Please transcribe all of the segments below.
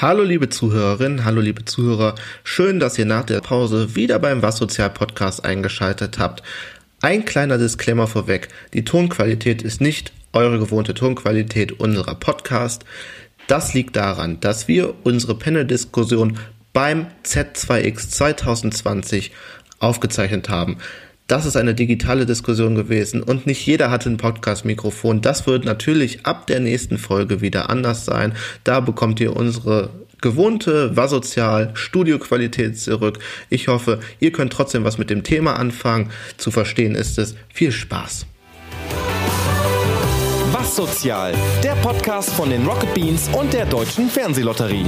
Hallo liebe Zuhörerinnen, hallo liebe Zuhörer, schön, dass ihr nach der Pause wieder beim Was Sozial Podcast eingeschaltet habt. Ein kleiner Disclaimer vorweg, die Tonqualität ist nicht eure gewohnte Tonqualität unserer Podcast. Das liegt daran, dass wir unsere Panel-Diskussion beim Z2X 2020 aufgezeichnet haben. Das ist eine digitale Diskussion gewesen und nicht jeder hatte ein Podcast-Mikrofon. Das wird natürlich ab der nächsten Folge wieder anders sein. Da bekommt ihr unsere gewohnte Wasozial Studioqualität zurück. Ich hoffe, ihr könnt trotzdem was mit dem Thema anfangen. Zu verstehen ist es. Viel Spaß. Was Sozial, der Podcast von den Rocket Beans und der Deutschen Fernsehlotterie.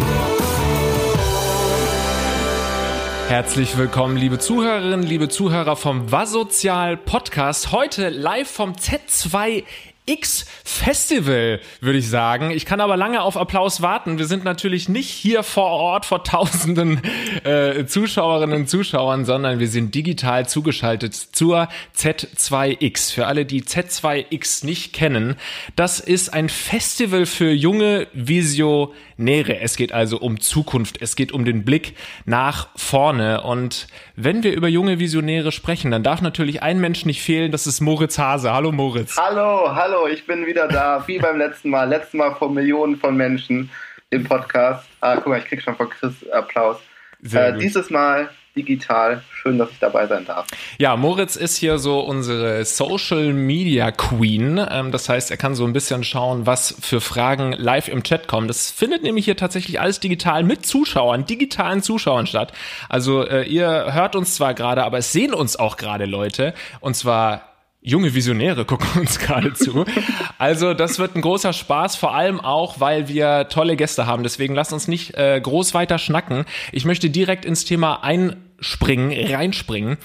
Herzlich willkommen, liebe Zuhörerinnen, liebe Zuhörer vom Wasozial Podcast. Heute live vom Z2 X Festival, würde ich sagen. Ich kann aber lange auf Applaus warten. Wir sind natürlich nicht hier vor Ort vor tausenden äh, Zuschauerinnen und Zuschauern, sondern wir sind digital zugeschaltet zur Z2X. Für alle, die Z2X nicht kennen, das ist ein Festival für junge Visionäre. Es geht also um Zukunft. Es geht um den Blick nach vorne. Und wenn wir über junge Visionäre sprechen, dann darf natürlich ein Mensch nicht fehlen. Das ist Moritz Hase. Hallo Moritz. Hallo, hallo hallo, ich bin wieder da, wie beim letzten Mal. Letztes Mal vor Millionen von Menschen im Podcast. Ah, guck mal, ich krieg schon von Chris Applaus. Äh, dieses Mal digital. Schön, dass ich dabei sein darf. Ja, Moritz ist hier so unsere Social Media Queen. Ähm, das heißt, er kann so ein bisschen schauen, was für Fragen live im Chat kommen. Das findet nämlich hier tatsächlich alles digital mit Zuschauern, digitalen Zuschauern statt. Also äh, ihr hört uns zwar gerade, aber es sehen uns auch gerade Leute. Und zwar junge Visionäre gucken uns gerade zu. Also das wird ein großer Spaß, vor allem auch, weil wir tolle Gäste haben. Deswegen lasst uns nicht äh, groß weiter schnacken. Ich möchte direkt ins Thema einspringen, reinspringen.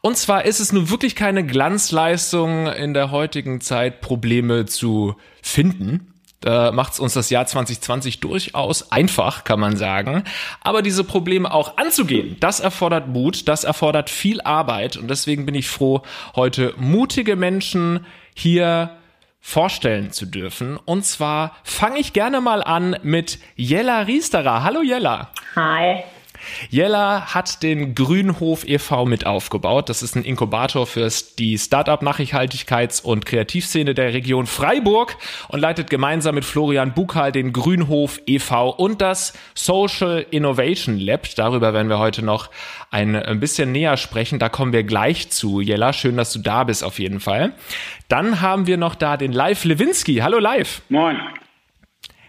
Und zwar ist es nun wirklich keine Glanzleistung in der heutigen Zeit, Probleme zu finden. Da macht es uns das Jahr 2020 durchaus einfach, kann man sagen. Aber diese Probleme auch anzugehen, das erfordert Mut, das erfordert viel Arbeit. Und deswegen bin ich froh, heute mutige Menschen hier vorstellen zu dürfen. Und zwar fange ich gerne mal an mit Jella Riesterer. Hallo Jella. Hi. Jella hat den Grünhof e.V. mit aufgebaut. Das ist ein Inkubator für die Startup Nachhaltigkeits- und Kreativszene der Region Freiburg und leitet gemeinsam mit Florian Bukal den Grünhof e.V. und das Social Innovation Lab. Darüber werden wir heute noch ein bisschen näher sprechen. Da kommen wir gleich zu. Jella, schön, dass du da bist auf jeden Fall. Dann haben wir noch da den Live Lewinsky. Hallo Live. Moin.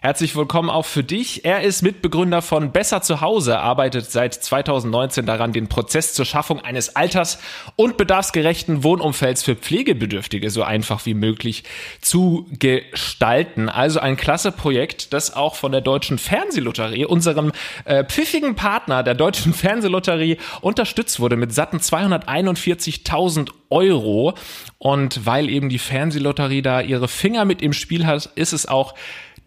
Herzlich willkommen auch für dich. Er ist Mitbegründer von Besser zu Hause, arbeitet seit 2019 daran, den Prozess zur Schaffung eines alters- und bedarfsgerechten Wohnumfelds für Pflegebedürftige so einfach wie möglich zu gestalten. Also ein klasse Projekt, das auch von der Deutschen Fernsehlotterie, unserem äh, pfiffigen Partner der Deutschen Fernsehlotterie, unterstützt wurde mit satten 241.000 Euro. Und weil eben die Fernsehlotterie da ihre Finger mit im Spiel hat, ist es auch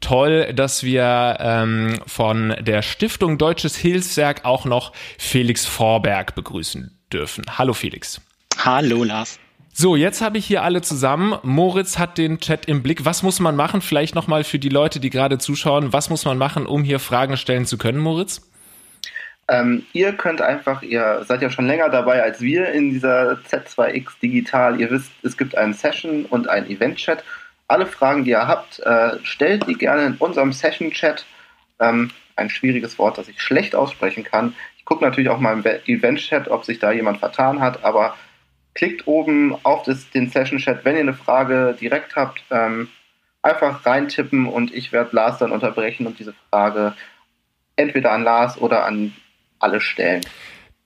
toll, dass wir ähm, von der Stiftung Deutsches Hilfswerk auch noch Felix Vorberg begrüßen dürfen. Hallo Felix. Hallo Lars. So, jetzt habe ich hier alle zusammen. Moritz hat den Chat im Blick. Was muss man machen? Vielleicht nochmal für die Leute, die gerade zuschauen. Was muss man machen, um hier Fragen stellen zu können, Moritz? Ähm, ihr könnt einfach, ihr seid ja schon länger dabei als wir in dieser Z2X Digital. Ihr wisst, es gibt einen Session und einen Event-Chat alle Fragen, die ihr habt, äh, stellt die gerne in unserem Session-Chat. Ähm, ein schwieriges Wort, das ich schlecht aussprechen kann. Ich gucke natürlich auch mal im Event-Chat, ob sich da jemand vertan hat, aber klickt oben auf das, den Session-Chat, wenn ihr eine Frage direkt habt, ähm, einfach reintippen und ich werde Lars dann unterbrechen und diese Frage entweder an Lars oder an alle stellen.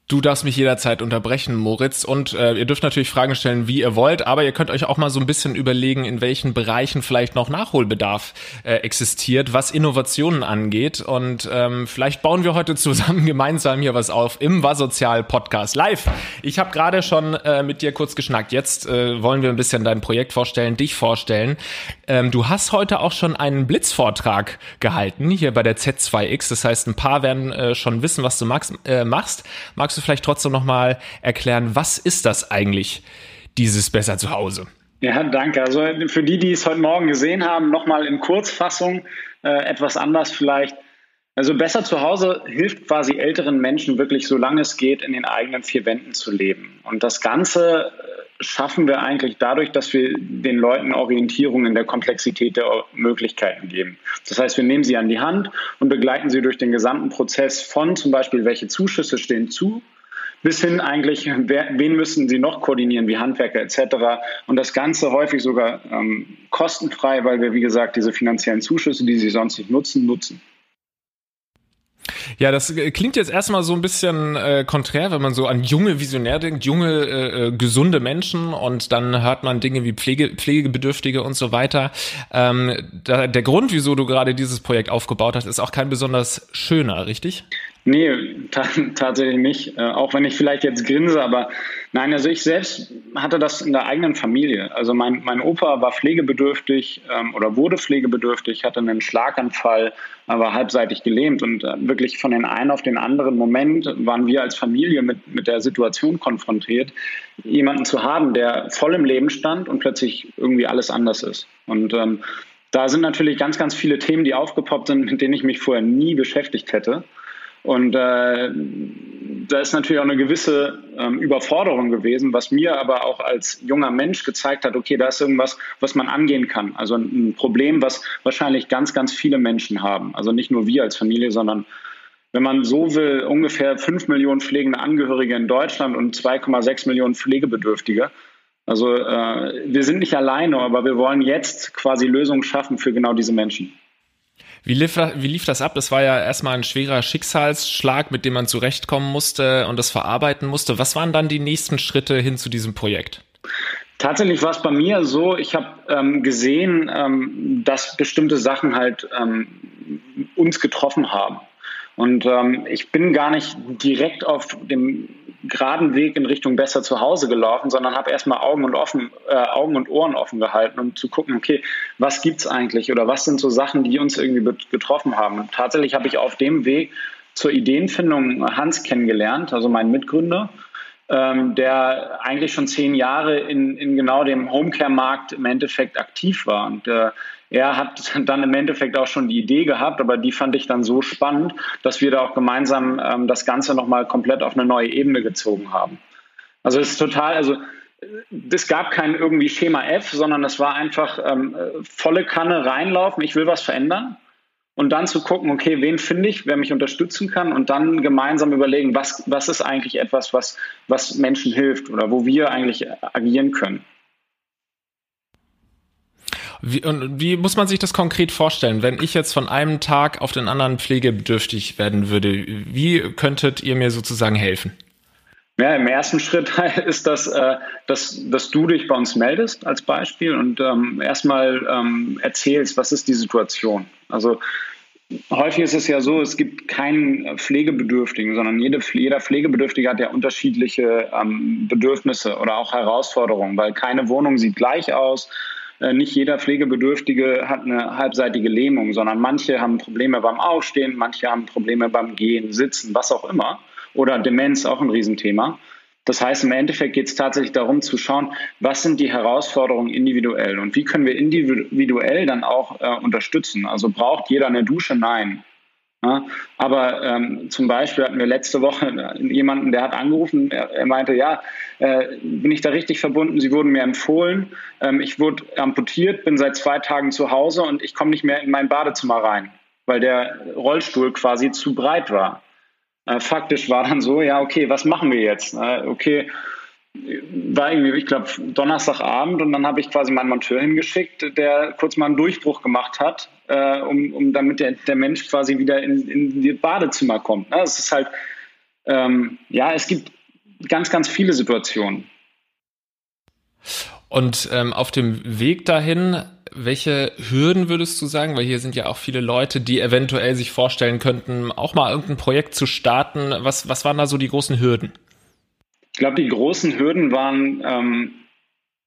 Du darfst mich jederzeit unterbrechen, Moritz. Und äh, ihr dürft natürlich Fragen stellen, wie ihr wollt, aber ihr könnt euch auch mal so ein bisschen überlegen, in welchen Bereichen vielleicht noch Nachholbedarf äh, existiert, was Innovationen angeht. Und ähm, vielleicht bauen wir heute zusammen gemeinsam hier was auf im Warsozial Podcast live. Ich habe gerade schon äh, mit dir kurz geschnackt. Jetzt äh, wollen wir ein bisschen dein Projekt vorstellen, dich vorstellen. Ähm, du hast heute auch schon einen Blitzvortrag gehalten hier bei der Z2X. Das heißt, ein paar werden äh, schon wissen, was du magst, äh, machst. Magst du vielleicht trotzdem noch mal erklären, was ist das eigentlich, dieses Besser zu Hause? Ja, danke. Also für die, die es heute Morgen gesehen haben, nochmal in Kurzfassung, äh, etwas anders vielleicht. Also besser zu Hause hilft quasi älteren Menschen wirklich, solange es geht, in den eigenen vier Wänden zu leben. Und das Ganze äh, schaffen wir eigentlich dadurch, dass wir den Leuten Orientierung in der Komplexität der Möglichkeiten geben. Das heißt, wir nehmen sie an die Hand und begleiten sie durch den gesamten Prozess von zum Beispiel, welche Zuschüsse stehen zu, bis hin eigentlich, wer, wen müssen sie noch koordinieren, wie Handwerker etc. Und das Ganze häufig sogar ähm, kostenfrei, weil wir, wie gesagt, diese finanziellen Zuschüsse, die sie sonst nicht nutzen, nutzen. Ja, das äh, klingt jetzt erstmal so ein bisschen äh, konträr, wenn man so an junge Visionär denkt, junge, äh, äh, gesunde Menschen und dann hört man Dinge wie Pflege, Pflegebedürftige und so weiter. Ähm, da, der Grund, wieso du gerade dieses Projekt aufgebaut hast, ist auch kein besonders schöner, richtig? Nee, tatsächlich nicht. Äh, auch wenn ich vielleicht jetzt grinse, aber nein, also ich selbst hatte das in der eigenen Familie. Also mein, mein Opa war pflegebedürftig ähm, oder wurde pflegebedürftig, hatte einen Schlaganfall, war halbseitig gelähmt und äh, wirklich von den einen auf den anderen Moment waren wir als Familie mit, mit der Situation konfrontiert, jemanden zu haben, der voll im Leben stand und plötzlich irgendwie alles anders ist. Und ähm, da sind natürlich ganz, ganz viele Themen, die aufgepoppt sind, mit denen ich mich vorher nie beschäftigt hätte. Und äh, da ist natürlich auch eine gewisse ähm, Überforderung gewesen, was mir aber auch als junger Mensch gezeigt hat, okay, da ist irgendwas, was man angehen kann. Also ein Problem, was wahrscheinlich ganz, ganz viele Menschen haben. Also nicht nur wir als Familie, sondern wenn man so will, ungefähr 5 Millionen pflegende Angehörige in Deutschland und 2,6 Millionen Pflegebedürftige. Also äh, wir sind nicht alleine, aber wir wollen jetzt quasi Lösungen schaffen für genau diese Menschen. Wie lief, wie lief das ab? Das war ja erstmal ein schwerer Schicksalsschlag, mit dem man zurechtkommen musste und das verarbeiten musste. Was waren dann die nächsten Schritte hin zu diesem Projekt? Tatsächlich war es bei mir so, ich habe ähm, gesehen, ähm, dass bestimmte Sachen halt ähm, uns getroffen haben. Und ähm, ich bin gar nicht direkt auf dem geraden Weg in Richtung besser zu Hause gelaufen, sondern habe erstmal Augen und offen, äh, Augen und Ohren offen gehalten, um zu gucken, okay, was gibt's eigentlich oder was sind so Sachen, die uns irgendwie getroffen haben. Und tatsächlich habe ich auf dem Weg zur Ideenfindung Hans kennengelernt, also meinen Mitgründer, ähm, der eigentlich schon zehn Jahre in, in genau dem Homecare-Markt im Endeffekt aktiv war. Und äh, er hat dann im Endeffekt auch schon die Idee gehabt, aber die fand ich dann so spannend, dass wir da auch gemeinsam ähm, das Ganze nochmal komplett auf eine neue Ebene gezogen haben. Also es ist total, also es gab kein irgendwie Schema F, sondern es war einfach ähm, volle Kanne reinlaufen, ich will was verändern und dann zu gucken, okay, wen finde ich, wer mich unterstützen kann und dann gemeinsam überlegen, was, was ist eigentlich etwas, was, was Menschen hilft oder wo wir eigentlich agieren können. Wie, und wie muss man sich das konkret vorstellen? Wenn ich jetzt von einem Tag auf den anderen pflegebedürftig werden würde, wie könntet ihr mir sozusagen helfen? Ja, im ersten Schritt ist das, äh, dass, dass du dich bei uns meldest als Beispiel und ähm, erstmal ähm, erzählst, was ist die Situation. Also häufig ist es ja so, es gibt keinen Pflegebedürftigen, sondern jede, jeder Pflegebedürftige hat ja unterschiedliche ähm, Bedürfnisse oder auch Herausforderungen, weil keine Wohnung sieht gleich aus. Äh, nicht jeder Pflegebedürftige hat eine halbseitige Lähmung, sondern manche haben Probleme beim Aufstehen, manche haben Probleme beim Gehen, Sitzen, was auch immer oder Demenz auch ein Riesenthema. Das heißt, im Endeffekt geht es tatsächlich darum zu schauen, was sind die Herausforderungen individuell und wie können wir individuell dann auch äh, unterstützen. Also braucht jeder eine Dusche? Nein. Ja, aber ähm, zum Beispiel hatten wir letzte Woche jemanden, der hat angerufen, er, er meinte, ja, äh, bin ich da richtig verbunden? Sie wurden mir empfohlen, ähm, ich wurde amputiert, bin seit zwei Tagen zu Hause und ich komme nicht mehr in mein Badezimmer rein, weil der Rollstuhl quasi zu breit war. Äh, faktisch war dann so, ja, okay, was machen wir jetzt? Äh, okay, war irgendwie, ich glaube, Donnerstagabend und dann habe ich quasi meinen Monteur hingeschickt, der kurz mal einen Durchbruch gemacht hat, äh, um, um damit der, der Mensch quasi wieder in, in die Badezimmer kommt. Ne? Es ist halt, ähm, ja, es gibt ganz, ganz viele Situationen. Und ähm, auf dem Weg dahin welche Hürden würdest du sagen? Weil hier sind ja auch viele Leute, die eventuell sich vorstellen könnten, auch mal irgendein Projekt zu starten. Was, was waren da so die großen Hürden? Ich glaube, die großen Hürden waren, ähm,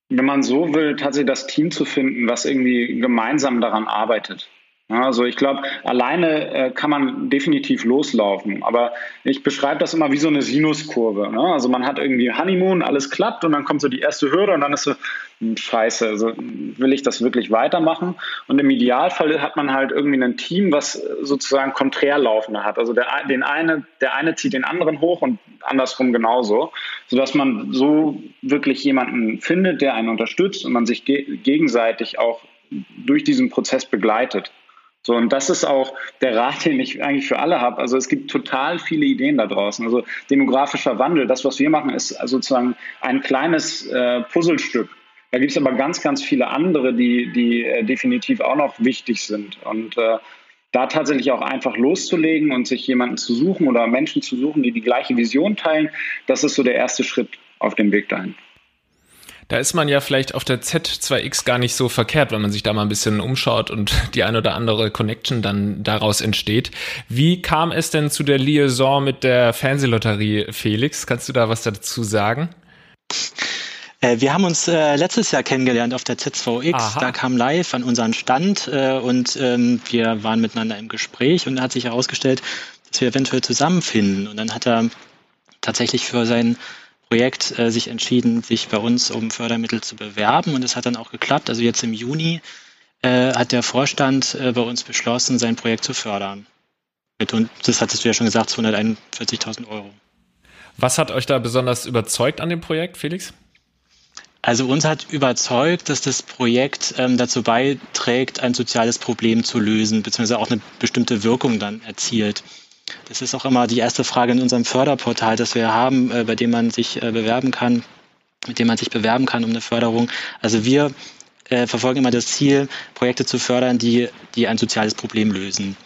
wenn man so will, tatsächlich das Team zu finden, was irgendwie gemeinsam daran arbeitet. Also ich glaube, alleine äh, kann man definitiv loslaufen. Aber ich beschreibe das immer wie so eine Sinuskurve. Ne? Also man hat irgendwie Honeymoon, alles klappt und dann kommt so die erste Hürde und dann ist so, hm, scheiße, also will ich das wirklich weitermachen? Und im Idealfall hat man halt irgendwie ein Team, was sozusagen konträr laufende hat. Also der, den eine, der eine zieht den anderen hoch und andersrum genauso, sodass man so wirklich jemanden findet, der einen unterstützt und man sich ge gegenseitig auch durch diesen Prozess begleitet. So, und das ist auch der Rat, den ich eigentlich für alle habe. Also es gibt total viele Ideen da draußen. Also demografischer Wandel, das, was wir machen, ist sozusagen ein kleines äh, Puzzlestück. Da gibt es aber ganz, ganz viele andere, die, die äh, definitiv auch noch wichtig sind. Und äh, da tatsächlich auch einfach loszulegen und sich jemanden zu suchen oder Menschen zu suchen, die die gleiche Vision teilen, das ist so der erste Schritt auf dem Weg dahin. Da ist man ja vielleicht auf der Z2X gar nicht so verkehrt, wenn man sich da mal ein bisschen umschaut und die ein oder andere Connection dann daraus entsteht. Wie kam es denn zu der Liaison mit der Fernsehlotterie, Felix? Kannst du da was dazu sagen? Äh, wir haben uns äh, letztes Jahr kennengelernt auf der Z2X. Aha. Da kam live an unseren Stand äh, und ähm, wir waren miteinander im Gespräch und hat sich herausgestellt, dass wir eventuell zusammenfinden. Und dann hat er tatsächlich für sein Projekt äh, sich entschieden, sich bei uns um Fördermittel zu bewerben und es hat dann auch geklappt. Also jetzt im Juni äh, hat der Vorstand äh, bei uns beschlossen, sein Projekt zu fördern. Und das hattest du ja schon gesagt, 241.000 Euro. Was hat euch da besonders überzeugt an dem Projekt, Felix? Also uns hat überzeugt, dass das Projekt ähm, dazu beiträgt, ein soziales Problem zu lösen, beziehungsweise auch eine bestimmte Wirkung dann erzielt. Das ist auch immer die erste Frage in unserem Förderportal, das wir haben, äh, bei dem man sich äh, bewerben kann, mit dem man sich bewerben kann um eine Förderung. Also wir äh, verfolgen immer das Ziel, Projekte zu fördern, die, die ein soziales Problem lösen.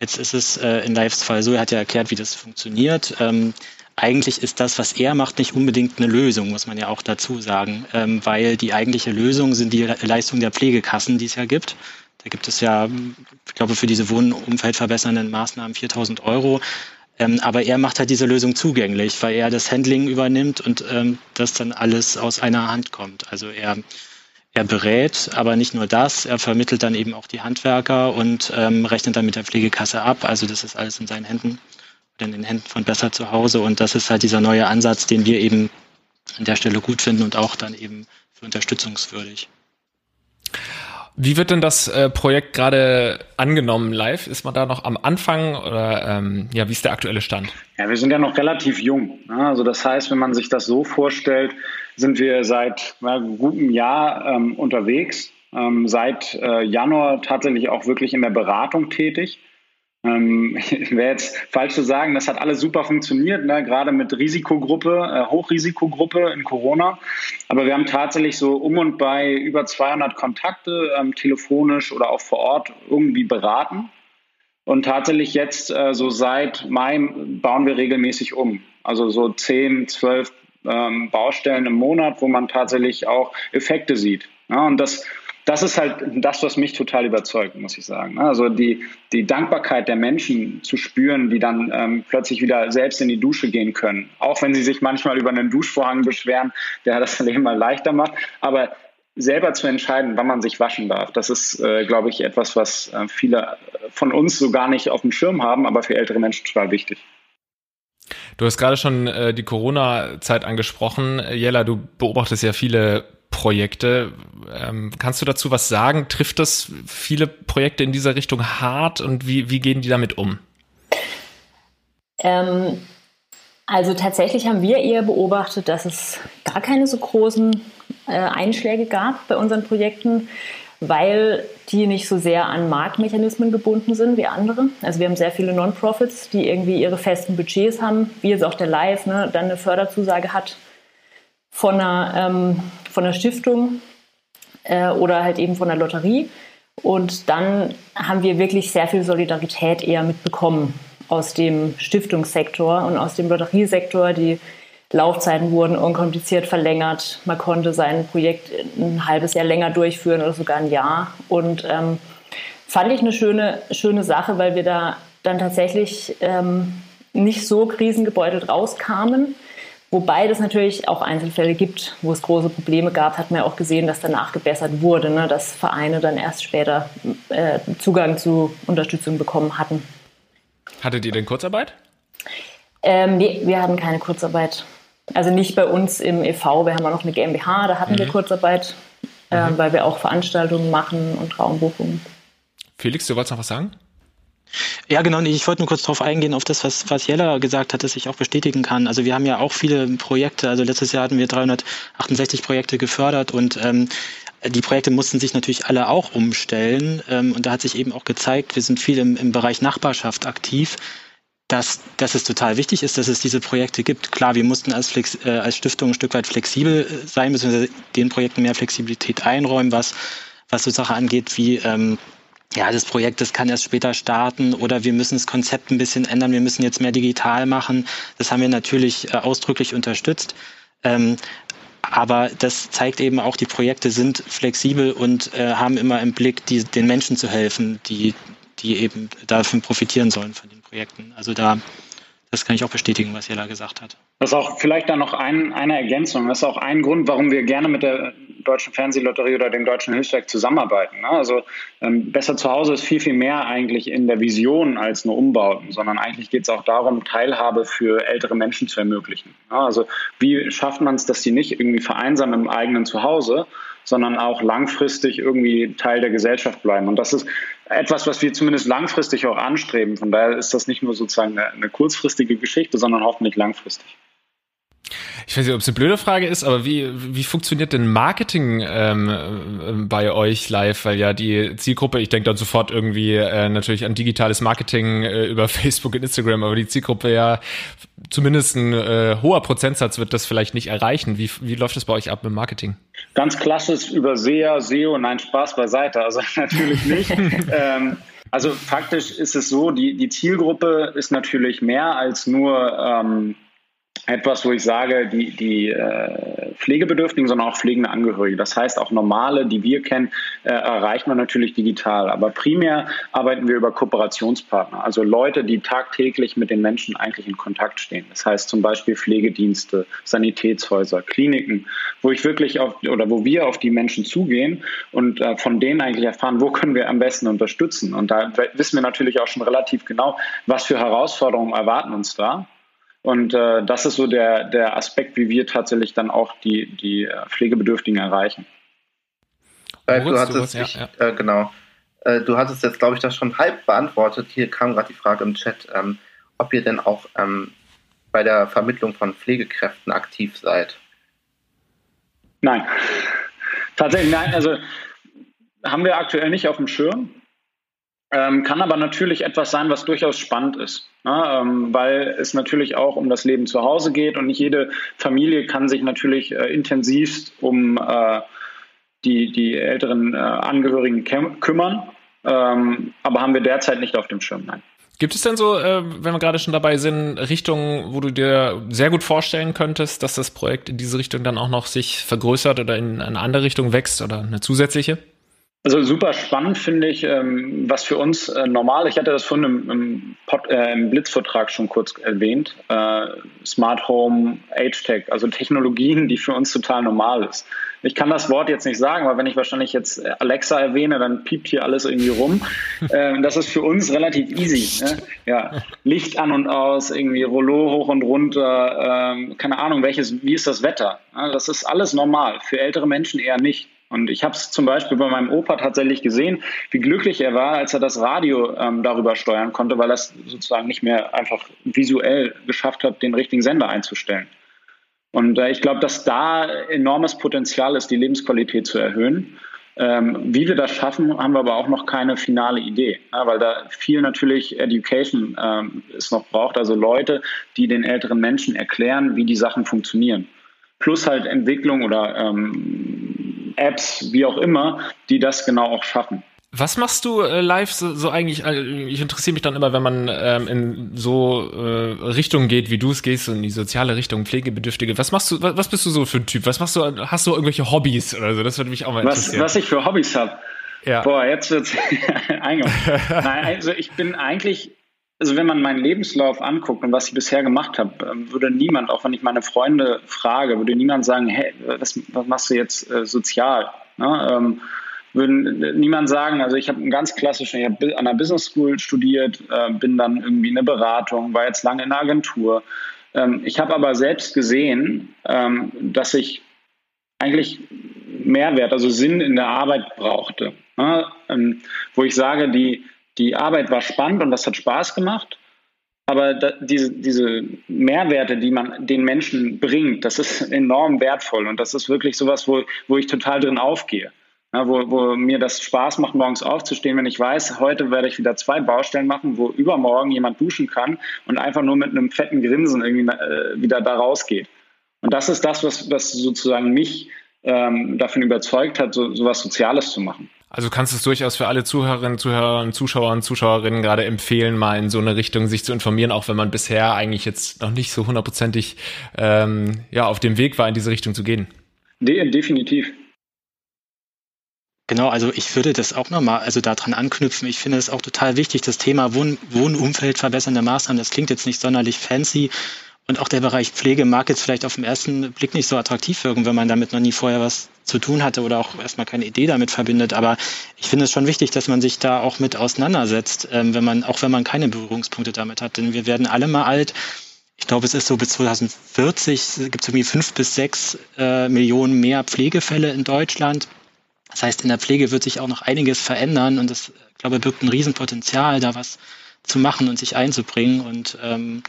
Jetzt ist es in Lives Fall so, er hat ja erklärt, wie das funktioniert. Ähm, eigentlich ist das, was er macht, nicht unbedingt eine Lösung, muss man ja auch dazu sagen, ähm, weil die eigentliche Lösung sind die Leistungen der Pflegekassen, die es ja gibt. Da gibt es ja, ich glaube, für diese wohnumfeldverbessernden Maßnahmen 4000 Euro. Ähm, aber er macht halt diese Lösung zugänglich, weil er das Handling übernimmt und ähm, das dann alles aus einer Hand kommt. Also er, er berät, aber nicht nur das, er vermittelt dann eben auch die Handwerker und ähm, rechnet dann mit der Pflegekasse ab. Also das ist alles in seinen Händen oder in den Händen von Besser zu Hause. Und das ist halt dieser neue Ansatz, den wir eben an der Stelle gut finden und auch dann eben für unterstützungswürdig. Wie wird denn das äh, Projekt gerade angenommen live? Ist man da noch am Anfang oder ähm, ja, wie ist der aktuelle Stand? Ja, wir sind ja noch relativ jung. Ne? Also das heißt, wenn man sich das so vorstellt, sind wir seit einem guten Jahr ähm, unterwegs, ähm, seit äh, Januar tatsächlich auch wirklich in der Beratung tätig. Ähm, Wäre jetzt falsch zu sagen, das hat alles super funktioniert, ne? gerade mit Risikogruppe, äh, Hochrisikogruppe in Corona. Aber wir haben tatsächlich so um und bei über 200 Kontakte ähm, telefonisch oder auch vor Ort irgendwie beraten. Und tatsächlich jetzt, äh, so seit Mai, bauen wir regelmäßig um. Also so 10, 12 ähm, Baustellen im Monat, wo man tatsächlich auch Effekte sieht. Ja, und das das ist halt das, was mich total überzeugt, muss ich sagen. Also die, die Dankbarkeit der Menschen zu spüren, die dann ähm, plötzlich wieder selbst in die Dusche gehen können. Auch wenn sie sich manchmal über einen Duschvorhang beschweren, der das Leben mal leichter macht. Aber selber zu entscheiden, wann man sich waschen darf, das ist, äh, glaube ich, etwas, was äh, viele von uns so gar nicht auf dem Schirm haben, aber für ältere Menschen total wichtig. Du hast gerade schon äh, die Corona-Zeit angesprochen. Jella, du beobachtest ja viele Projekte. Ähm, kannst du dazu was sagen? Trifft das viele Projekte in dieser Richtung hart und wie, wie gehen die damit um? Ähm, also tatsächlich haben wir eher beobachtet, dass es gar keine so großen äh, Einschläge gab bei unseren Projekten, weil die nicht so sehr an Marktmechanismen gebunden sind wie andere. Also wir haben sehr viele Non-Profits, die irgendwie ihre festen Budgets haben, wie jetzt auch der Live, ne, dann eine Förderzusage hat von einer, ähm, von einer Stiftung äh, oder halt eben von der Lotterie. Und dann haben wir wirklich sehr viel Solidarität eher mitbekommen aus dem Stiftungssektor und aus dem Lotteriesektor. Die Laufzeiten wurden unkompliziert verlängert. Man konnte sein Projekt ein halbes Jahr länger durchführen oder sogar ein Jahr. Und ähm, fand ich eine schöne, schöne Sache, weil wir da dann tatsächlich ähm, nicht so krisengebeutelt rauskamen, Wobei es natürlich auch Einzelfälle gibt, wo es große Probleme gab, hat man ja auch gesehen, dass danach gebessert wurde, ne? dass Vereine dann erst später äh, Zugang zu Unterstützung bekommen hatten. Hattet ihr denn Kurzarbeit? Ähm, nee, wir hatten keine Kurzarbeit. Also nicht bei uns im e.V., wir haben auch noch eine GmbH, da hatten mhm. wir Kurzarbeit, äh, mhm. weil wir auch Veranstaltungen machen und Raumbuchungen. Felix, du wolltest noch was sagen? Ja, genau. Ich wollte nur kurz darauf eingehen, auf das, was, was Jella gesagt hat, dass ich auch bestätigen kann. Also wir haben ja auch viele Projekte, also letztes Jahr hatten wir 368 Projekte gefördert und ähm, die Projekte mussten sich natürlich alle auch umstellen. Ähm, und da hat sich eben auch gezeigt, wir sind viel im, im Bereich Nachbarschaft aktiv dass, dass es total wichtig ist, dass es diese Projekte gibt. Klar, wir mussten als, Flex, äh, als Stiftung ein Stück weit flexibel äh, sein, beziehungsweise den Projekten mehr Flexibilität einräumen, was, was so Sache angeht wie ähm, ja, das Projekt, das kann erst später starten oder wir müssen das Konzept ein bisschen ändern, wir müssen jetzt mehr digital machen. Das haben wir natürlich äh, ausdrücklich unterstützt. Ähm, aber das zeigt eben auch, die Projekte sind flexibel und äh, haben immer im Blick, die, den Menschen zu helfen, die, die eben davon profitieren sollen von Projekten. Also da, das kann ich auch bestätigen, was Jella gesagt hat. Das ist auch vielleicht da noch ein, eine Ergänzung. Das ist auch ein Grund, warum wir gerne mit der Deutschen Fernsehlotterie oder dem Deutschen Hilfswerk zusammenarbeiten. Ne? Also ähm, besser zu Hause ist viel, viel mehr eigentlich in der Vision als nur Umbauten, sondern eigentlich geht es auch darum, Teilhabe für ältere Menschen zu ermöglichen. Ne? Also wie schafft man es, dass sie nicht irgendwie vereinsamen im eigenen Zuhause, sondern auch langfristig irgendwie Teil der Gesellschaft bleiben. Und das ist etwas, was wir zumindest langfristig auch anstreben. Von daher ist das nicht nur sozusagen eine, eine kurzfristige Geschichte, sondern hoffentlich langfristig. Ich weiß nicht, ob es eine blöde Frage ist, aber wie, wie funktioniert denn Marketing ähm, äh, bei euch live? Weil ja die Zielgruppe, ich denke dann sofort irgendwie äh, natürlich an digitales Marketing äh, über Facebook und Instagram, aber die Zielgruppe ja zumindest ein äh, hoher Prozentsatz wird das vielleicht nicht erreichen. Wie, wie läuft das bei euch ab mit Marketing? Ganz klassisch über SEA, SEO, nein, Spaß beiseite. Also natürlich nicht. ähm, also faktisch ist es so, die, die Zielgruppe ist natürlich mehr als nur ähm, etwas, wo ich sage, die, die äh, Pflegebedürftigen, sondern auch pflegende Angehörige. Das heißt, auch normale, die wir kennen, äh, erreicht man natürlich digital. Aber primär arbeiten wir über Kooperationspartner, also Leute, die tagtäglich mit den Menschen eigentlich in Kontakt stehen. Das heißt zum Beispiel Pflegedienste, Sanitätshäuser, Kliniken, wo ich wirklich auf oder wo wir auf die Menschen zugehen und äh, von denen eigentlich erfahren, wo können wir am besten unterstützen. Und da wissen wir natürlich auch schon relativ genau, was für Herausforderungen erwarten uns da und äh, das ist so der, der Aspekt, wie wir tatsächlich dann auch die, die äh, Pflegebedürftigen erreichen. Äh, du hattest, ich, ja, ja. Äh, genau. Äh, du hattest jetzt, glaube ich, das schon halb beantwortet. Hier kam gerade die Frage im Chat, ähm, ob ihr denn auch ähm, bei der Vermittlung von Pflegekräften aktiv seid. Nein. Tatsächlich, nein. Also haben wir aktuell nicht auf dem Schirm. Ähm, kann aber natürlich etwas sein, was durchaus spannend ist, ne? ähm, weil es natürlich auch um das Leben zu Hause geht und nicht jede Familie kann sich natürlich äh, intensivst um äh, die, die älteren äh, Angehörigen kümmern. Ähm, aber haben wir derzeit nicht auf dem Schirm, nein. Gibt es denn so, äh, wenn wir gerade schon dabei sind, Richtungen, wo du dir sehr gut vorstellen könntest, dass das Projekt in diese Richtung dann auch noch sich vergrößert oder in eine andere Richtung wächst oder eine zusätzliche? Also super spannend finde ich, ähm, was für uns äh, normal, ich hatte das vorhin im, im, Pod, äh, im Blitzvortrag schon kurz erwähnt, äh, Smart Home, Age-Tech, also Technologien, die für uns total normal ist. Ich kann das Wort jetzt nicht sagen, weil wenn ich wahrscheinlich jetzt Alexa erwähne, dann piept hier alles irgendwie rum. Ähm, das ist für uns relativ easy. Ne? Ja, Licht an und aus, irgendwie Rollo hoch und runter, ähm, keine Ahnung, welches, wie ist das Wetter? Das ist alles normal, für ältere Menschen eher nicht. Und ich habe es zum Beispiel bei meinem Opa tatsächlich gesehen, wie glücklich er war, als er das Radio ähm, darüber steuern konnte, weil er es sozusagen nicht mehr einfach visuell geschafft hat, den richtigen Sender einzustellen. Und äh, ich glaube, dass da enormes Potenzial ist, die Lebensqualität zu erhöhen. Ähm, wie wir das schaffen, haben wir aber auch noch keine finale Idee, ja, weil da viel natürlich Education ähm, es noch braucht, also Leute, die den älteren Menschen erklären, wie die Sachen funktionieren. Plus halt Entwicklung oder ähm, Apps, wie auch immer, die das genau auch schaffen. Was machst du äh, live so, so eigentlich? Äh, ich interessiere mich dann immer, wenn man ähm, in so äh, Richtungen geht, wie du es gehst, in die soziale Richtung, Pflegebedürftige. Was machst du? Was, was, bist du so für ein Typ? Was machst du? Hast du irgendwelche Hobbys oder so? Das würde mich auch mal interessieren. Was, was ich für Hobbys habe? Ja. Boah, jetzt wird's eingemacht. Nein, also ich bin eigentlich also wenn man meinen Lebenslauf anguckt und was ich bisher gemacht habe, ähm, würde niemand, auch wenn ich meine Freunde frage, würde niemand sagen, hey, was, was machst du jetzt äh, sozial? Ne? Ähm, würde niemand sagen, also ich habe einen ganz klassischen, ich habe an der Business School studiert, äh, bin dann irgendwie in der Beratung, war jetzt lange in der Agentur. Ähm, ich habe aber selbst gesehen, ähm, dass ich eigentlich Mehrwert, also Sinn in der Arbeit brauchte. Ne? Ähm, wo ich sage, die, die Arbeit war spannend und das hat Spaß gemacht. Aber da, diese, diese Mehrwerte, die man den Menschen bringt, das ist enorm wertvoll und das ist wirklich sowas, wo, wo ich total drin aufgehe. Ja, wo, wo mir das Spaß macht, morgens aufzustehen, wenn ich weiß, heute werde ich wieder zwei Baustellen machen, wo übermorgen jemand duschen kann und einfach nur mit einem fetten Grinsen irgendwie äh, wieder da rausgeht. Und das ist das, was, was sozusagen mich ähm, davon überzeugt hat, so, so was Soziales zu machen. Also kannst du es durchaus für alle Zuhörerinnen, Zuhörer, Zuschauer und Zuschauerinnen gerade empfehlen, mal in so eine Richtung sich zu informieren, auch wenn man bisher eigentlich jetzt noch nicht so hundertprozentig ähm, ja, auf dem Weg war, in diese Richtung zu gehen. De definitiv. Genau, also ich würde das auch nochmal, also daran anknüpfen. Ich finde es auch total wichtig, das Thema Wohn Wohnumfeld verbessernde Maßnahmen, das klingt jetzt nicht sonderlich fancy. Und auch der Bereich Pflege mag jetzt vielleicht auf den ersten Blick nicht so attraktiv wirken, wenn man damit noch nie vorher was zu tun hatte oder auch erstmal keine Idee damit verbindet. Aber ich finde es schon wichtig, dass man sich da auch mit auseinandersetzt, ähm, wenn man, auch wenn man keine Berührungspunkte damit hat. Denn wir werden alle mal alt. Ich glaube, es ist so bis 2040 gibt es irgendwie fünf bis sechs äh, Millionen mehr Pflegefälle in Deutschland. Das heißt, in der Pflege wird sich auch noch einiges verändern und das, glaube ich, birgt ein Riesenpotenzial, da was zu machen und sich einzubringen. Und ähm,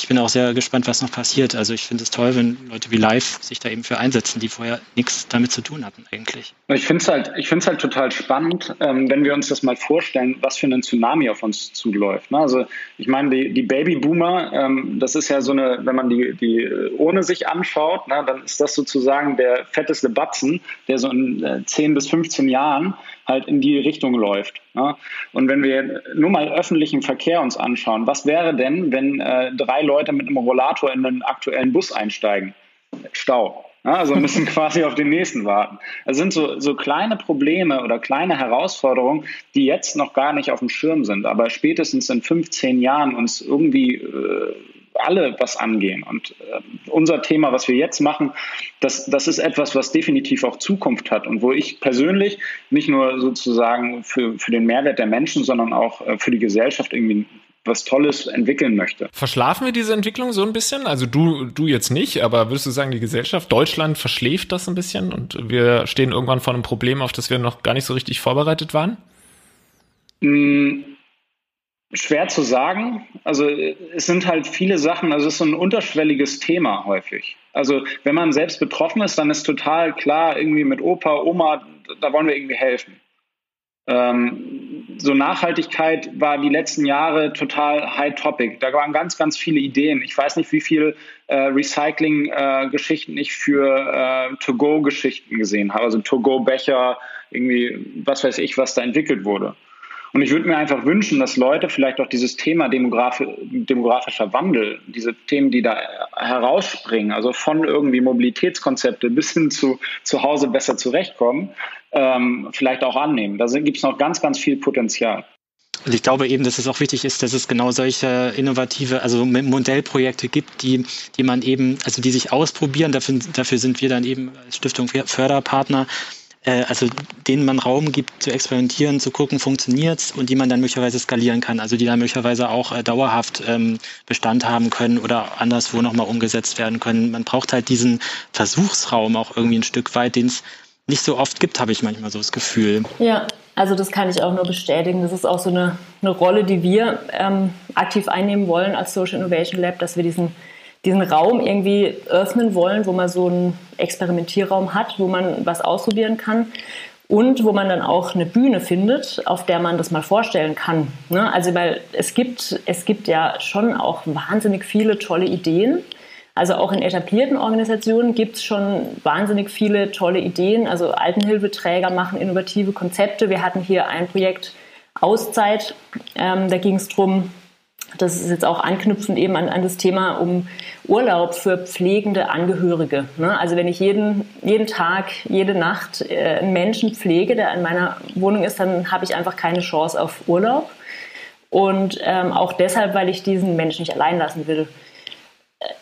ich bin auch sehr gespannt, was noch passiert. Also ich finde es toll, wenn Leute wie Live sich da eben für einsetzen, die vorher nichts damit zu tun hatten eigentlich. Ich finde es halt, ich finde halt total spannend, ähm, wenn wir uns das mal vorstellen, was für ein Tsunami auf uns zuläuft. Ne? Also ich meine, die, die Babyboomer, ähm, das ist ja so eine, wenn man die, die ohne sich anschaut, ne, dann ist das sozusagen der fetteste Batzen, der so in äh, 10 bis 15 Jahren halt in die Richtung läuft. Ja? Und wenn wir nur mal öffentlichen Verkehr uns anschauen, was wäre denn, wenn äh, drei Leute mit einem Rollator in einen aktuellen Bus einsteigen? Stau. Ja, also müssen quasi auf den nächsten warten. Das sind so, so kleine Probleme oder kleine Herausforderungen, die jetzt noch gar nicht auf dem Schirm sind, aber spätestens in 15 Jahren uns irgendwie äh, alle was angehen. Und äh, unser Thema, was wir jetzt machen, das, das ist etwas, was definitiv auch Zukunft hat und wo ich persönlich nicht nur sozusagen für, für den Mehrwert der Menschen, sondern auch äh, für die Gesellschaft irgendwie was Tolles entwickeln möchte. Verschlafen wir diese Entwicklung so ein bisschen? Also du, du jetzt nicht, aber würdest du sagen, die Gesellschaft, Deutschland verschläft das ein bisschen und wir stehen irgendwann vor einem Problem, auf das wir noch gar nicht so richtig vorbereitet waren? Mm, Schwer zu sagen. Also es sind halt viele Sachen, also es ist so ein unterschwelliges Thema häufig. Also wenn man selbst betroffen ist, dann ist total klar, irgendwie mit Opa, Oma, da wollen wir irgendwie helfen. Ähm, so Nachhaltigkeit war die letzten Jahre total high topic. Da waren ganz, ganz viele Ideen. Ich weiß nicht, wie viele äh, Recycling-Geschichten äh, ich für äh, To-Go-Geschichten gesehen habe. Also To-Go-Becher, irgendwie, was weiß ich, was da entwickelt wurde. Und ich würde mir einfach wünschen, dass Leute vielleicht auch dieses Thema Demografi demografischer Wandel, diese Themen, die da herausspringen, also von irgendwie Mobilitätskonzepte bis hin zu zu Hause besser zurechtkommen, ähm, vielleicht auch annehmen. Da gibt es noch ganz, ganz viel Potenzial. Und ich glaube eben, dass es auch wichtig ist, dass es genau solche innovative, also Modellprojekte gibt, die, die man eben, also die sich ausprobieren. Dafür, dafür sind wir dann eben als Stiftung Förderpartner, äh, also denen man Raum gibt zu experimentieren, zu gucken, funktioniert's und die man dann möglicherweise skalieren kann, also die dann möglicherweise auch äh, dauerhaft ähm, Bestand haben können oder anderswo nochmal umgesetzt werden können. Man braucht halt diesen Versuchsraum auch irgendwie ein Stück weit, den es nicht so oft gibt, habe ich manchmal so das Gefühl. Ja, also das kann ich auch nur bestätigen. Das ist auch so eine, eine Rolle, die wir ähm, aktiv einnehmen wollen als Social Innovation Lab, dass wir diesen diesen Raum irgendwie öffnen wollen, wo man so einen Experimentierraum hat, wo man was ausprobieren kann und wo man dann auch eine Bühne findet, auf der man das mal vorstellen kann. Ne? Also weil es gibt, es gibt ja schon auch wahnsinnig viele tolle Ideen. Also auch in etablierten Organisationen gibt es schon wahnsinnig viele tolle Ideen. Also Altenhilfeträger machen innovative Konzepte. Wir hatten hier ein Projekt Auszeit. Ähm, da ging es darum, das ist jetzt auch anknüpfend eben an, an das Thema um Urlaub für pflegende Angehörige. Ne? Also wenn ich jeden, jeden Tag, jede Nacht äh, einen Menschen pflege, der in meiner Wohnung ist, dann habe ich einfach keine Chance auf Urlaub. Und ähm, auch deshalb, weil ich diesen Menschen nicht allein lassen will.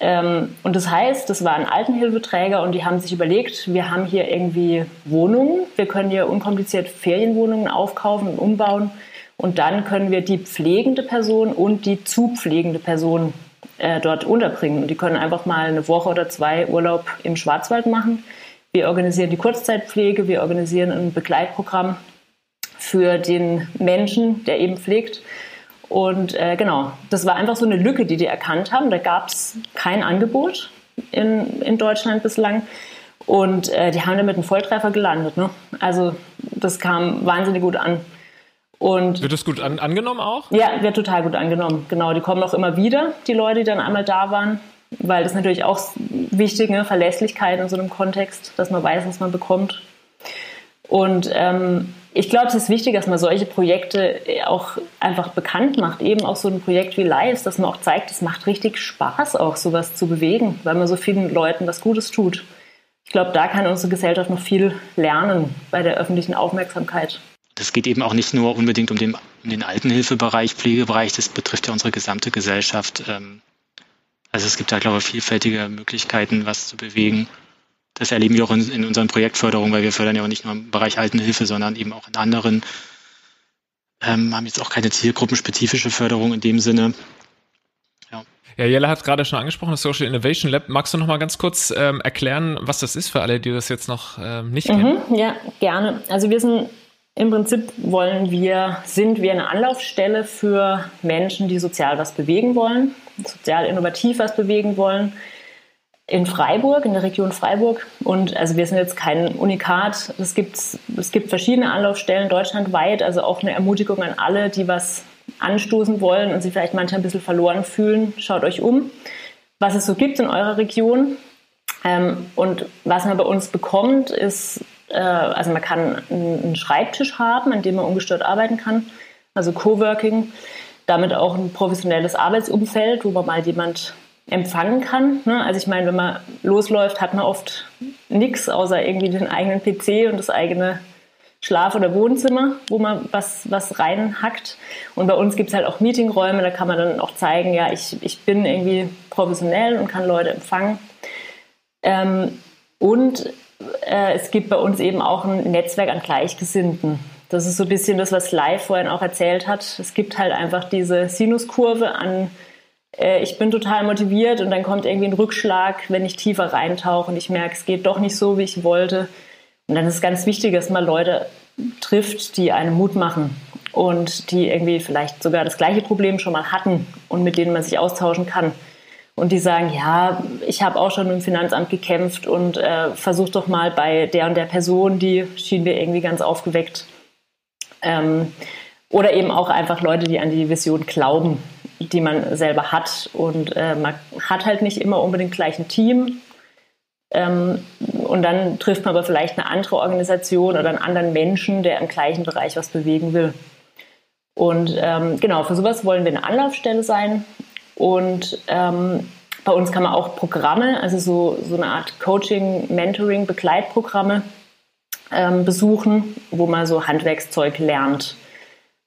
Ähm, und das heißt, das waren Altenhilfeträger und die haben sich überlegt, wir haben hier irgendwie Wohnungen, wir können hier unkompliziert Ferienwohnungen aufkaufen und umbauen und dann können wir die pflegende Person und die zu pflegende Person äh, dort unterbringen. Und die können einfach mal eine Woche oder zwei Urlaub im Schwarzwald machen. Wir organisieren die Kurzzeitpflege, wir organisieren ein Begleitprogramm für den Menschen, der eben pflegt. Und äh, genau, das war einfach so eine Lücke, die die erkannt haben. Da gab es kein Angebot in, in Deutschland bislang. Und äh, die haben damit einen Volltreffer gelandet. Ne? Also das kam wahnsinnig gut an. Und wird es gut an, angenommen auch? Ja, wird total gut angenommen. Genau, die kommen auch immer wieder, die Leute, die dann einmal da waren. Weil das natürlich auch wichtig, ne? Verlässlichkeit in so einem Kontext, dass man weiß, was man bekommt. Und ähm, ich glaube, es ist wichtig, dass man solche Projekte auch einfach bekannt macht. Eben auch so ein Projekt wie Lives, dass man auch zeigt, es macht richtig Spaß, auch sowas zu bewegen, weil man so vielen Leuten was Gutes tut. Ich glaube, da kann unsere Gesellschaft noch viel lernen bei der öffentlichen Aufmerksamkeit. Das geht eben auch nicht nur unbedingt um den, um den Altenhilfebereich, Pflegebereich, das betrifft ja unsere gesamte Gesellschaft. Ähm, also es gibt da, glaube ich, vielfältige Möglichkeiten, was zu bewegen das erleben wir auch in, in unseren Projektförderungen, weil wir fördern ja auch nicht nur im Bereich Altenhilfe, sondern eben auch in anderen. Ähm, haben jetzt auch keine zielgruppenspezifische Förderung in dem Sinne. Ja, ja Jella hat gerade schon angesprochen, das Social Innovation Lab. Magst du noch mal ganz kurz ähm, erklären, was das ist für alle, die das jetzt noch ähm, nicht mhm, kennen? Ja, gerne. Also wir sind im Prinzip wollen wir, sind wir eine Anlaufstelle für Menschen, die sozial was bewegen wollen, sozial innovativ was bewegen wollen in Freiburg, in der Region Freiburg. Und also wir sind jetzt kein Unikat. Es gibt, es gibt verschiedene Anlaufstellen deutschlandweit, also auch eine Ermutigung an alle, die was anstoßen wollen und sich vielleicht manchmal ein bisschen verloren fühlen. Schaut euch um, was es so gibt in eurer Region. Ähm, und was man bei uns bekommt, ist, äh, also man kann einen Schreibtisch haben, an dem man ungestört arbeiten kann, also Coworking, damit auch ein professionelles Arbeitsumfeld, wo man mal jemand empfangen kann. Ne? Also ich meine, wenn man losläuft, hat man oft nichts außer irgendwie den eigenen PC und das eigene Schlaf- oder Wohnzimmer, wo man was, was reinhackt. Und bei uns gibt es halt auch Meetingräume, da kann man dann auch zeigen, ja, ich, ich bin irgendwie professionell und kann Leute empfangen. Ähm, und äh, es gibt bei uns eben auch ein Netzwerk an Gleichgesinnten. Das ist so ein bisschen das, was Live vorhin auch erzählt hat. Es gibt halt einfach diese Sinuskurve an äh, ich bin total motiviert und dann kommt irgendwie ein Rückschlag, wenn ich tiefer reintauche und ich merke, es geht doch nicht so, wie ich wollte. Und dann ist es ganz wichtig, dass man Leute trifft, die einen Mut machen und die irgendwie vielleicht sogar das gleiche Problem schon mal hatten und mit denen man sich austauschen kann. Und die sagen, ja, ich habe auch schon im Finanzamt gekämpft und äh, versuch doch mal bei der und der Person, die schien mir irgendwie ganz aufgeweckt. Ähm, oder eben auch einfach Leute, die an die Vision glauben die man selber hat. Und äh, man hat halt nicht immer unbedingt gleich ein Team. Ähm, und dann trifft man aber vielleicht eine andere Organisation oder einen anderen Menschen, der im gleichen Bereich was bewegen will. Und ähm, genau, für sowas wollen wir eine Anlaufstelle sein. Und ähm, bei uns kann man auch Programme, also so, so eine Art Coaching, Mentoring, Begleitprogramme ähm, besuchen, wo man so Handwerkszeug lernt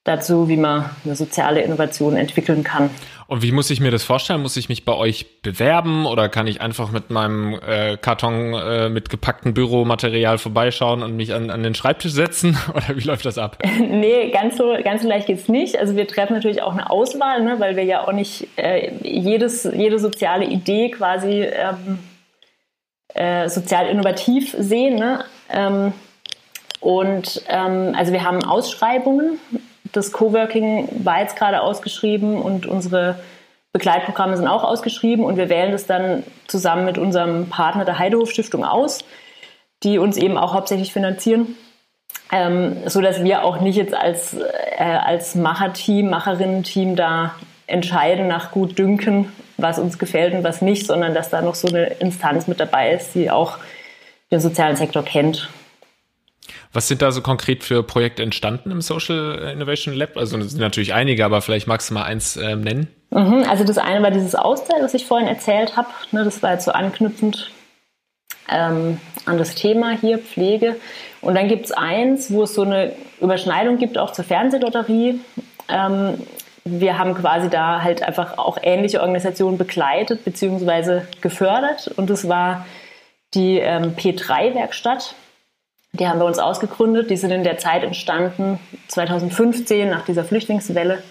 dazu, wie man eine soziale Innovation entwickeln kann. Und wie muss ich mir das vorstellen? Muss ich mich bei euch bewerben oder kann ich einfach mit meinem äh, Karton äh, mit gepacktem Büromaterial vorbeischauen und mich an, an den Schreibtisch setzen? Oder wie läuft das ab? nee, ganz so, ganz so leicht geht's nicht. Also wir treffen natürlich auch eine Auswahl, ne, weil wir ja auch nicht äh, jedes, jede soziale Idee quasi ähm, äh, sozial innovativ sehen. Ne? Ähm, und ähm, also wir haben Ausschreibungen das Coworking war jetzt gerade ausgeschrieben und unsere Begleitprogramme sind auch ausgeschrieben und wir wählen das dann zusammen mit unserem Partner der Heidehof Stiftung aus, die uns eben auch hauptsächlich finanzieren. Ähm, so dass wir auch nicht jetzt als, äh, als Macherteam, Macherinnen-Team da entscheiden nach gut Dünken, was uns gefällt und was nicht, sondern dass da noch so eine Instanz mit dabei ist, die auch den sozialen Sektor kennt was sind da so konkret für Projekte entstanden im Social Innovation Lab? Also es sind natürlich einige, aber vielleicht magst du mal eins äh, nennen. Mhm, also das eine war dieses Auszeit, was ich vorhin erzählt habe. Ne, das war jetzt so anknüpfend ähm, an das Thema hier, Pflege. Und dann gibt es eins, wo es so eine Überschneidung gibt, auch zur Fernsehlotterie. Ähm, wir haben quasi da halt einfach auch ähnliche Organisationen begleitet bzw. gefördert. Und das war die ähm, P3-Werkstatt. Die haben wir uns ausgegründet. Die sind in der Zeit entstanden, 2015, nach dieser Flüchtlingswelle,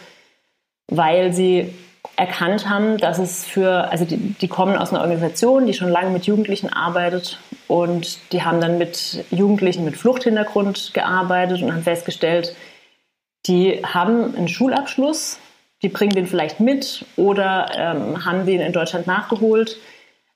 weil sie erkannt haben, dass es für, also die, die, kommen aus einer Organisation, die schon lange mit Jugendlichen arbeitet und die haben dann mit Jugendlichen mit Fluchthintergrund gearbeitet und haben festgestellt, die haben einen Schulabschluss, die bringen den vielleicht mit oder ähm, haben den in Deutschland nachgeholt.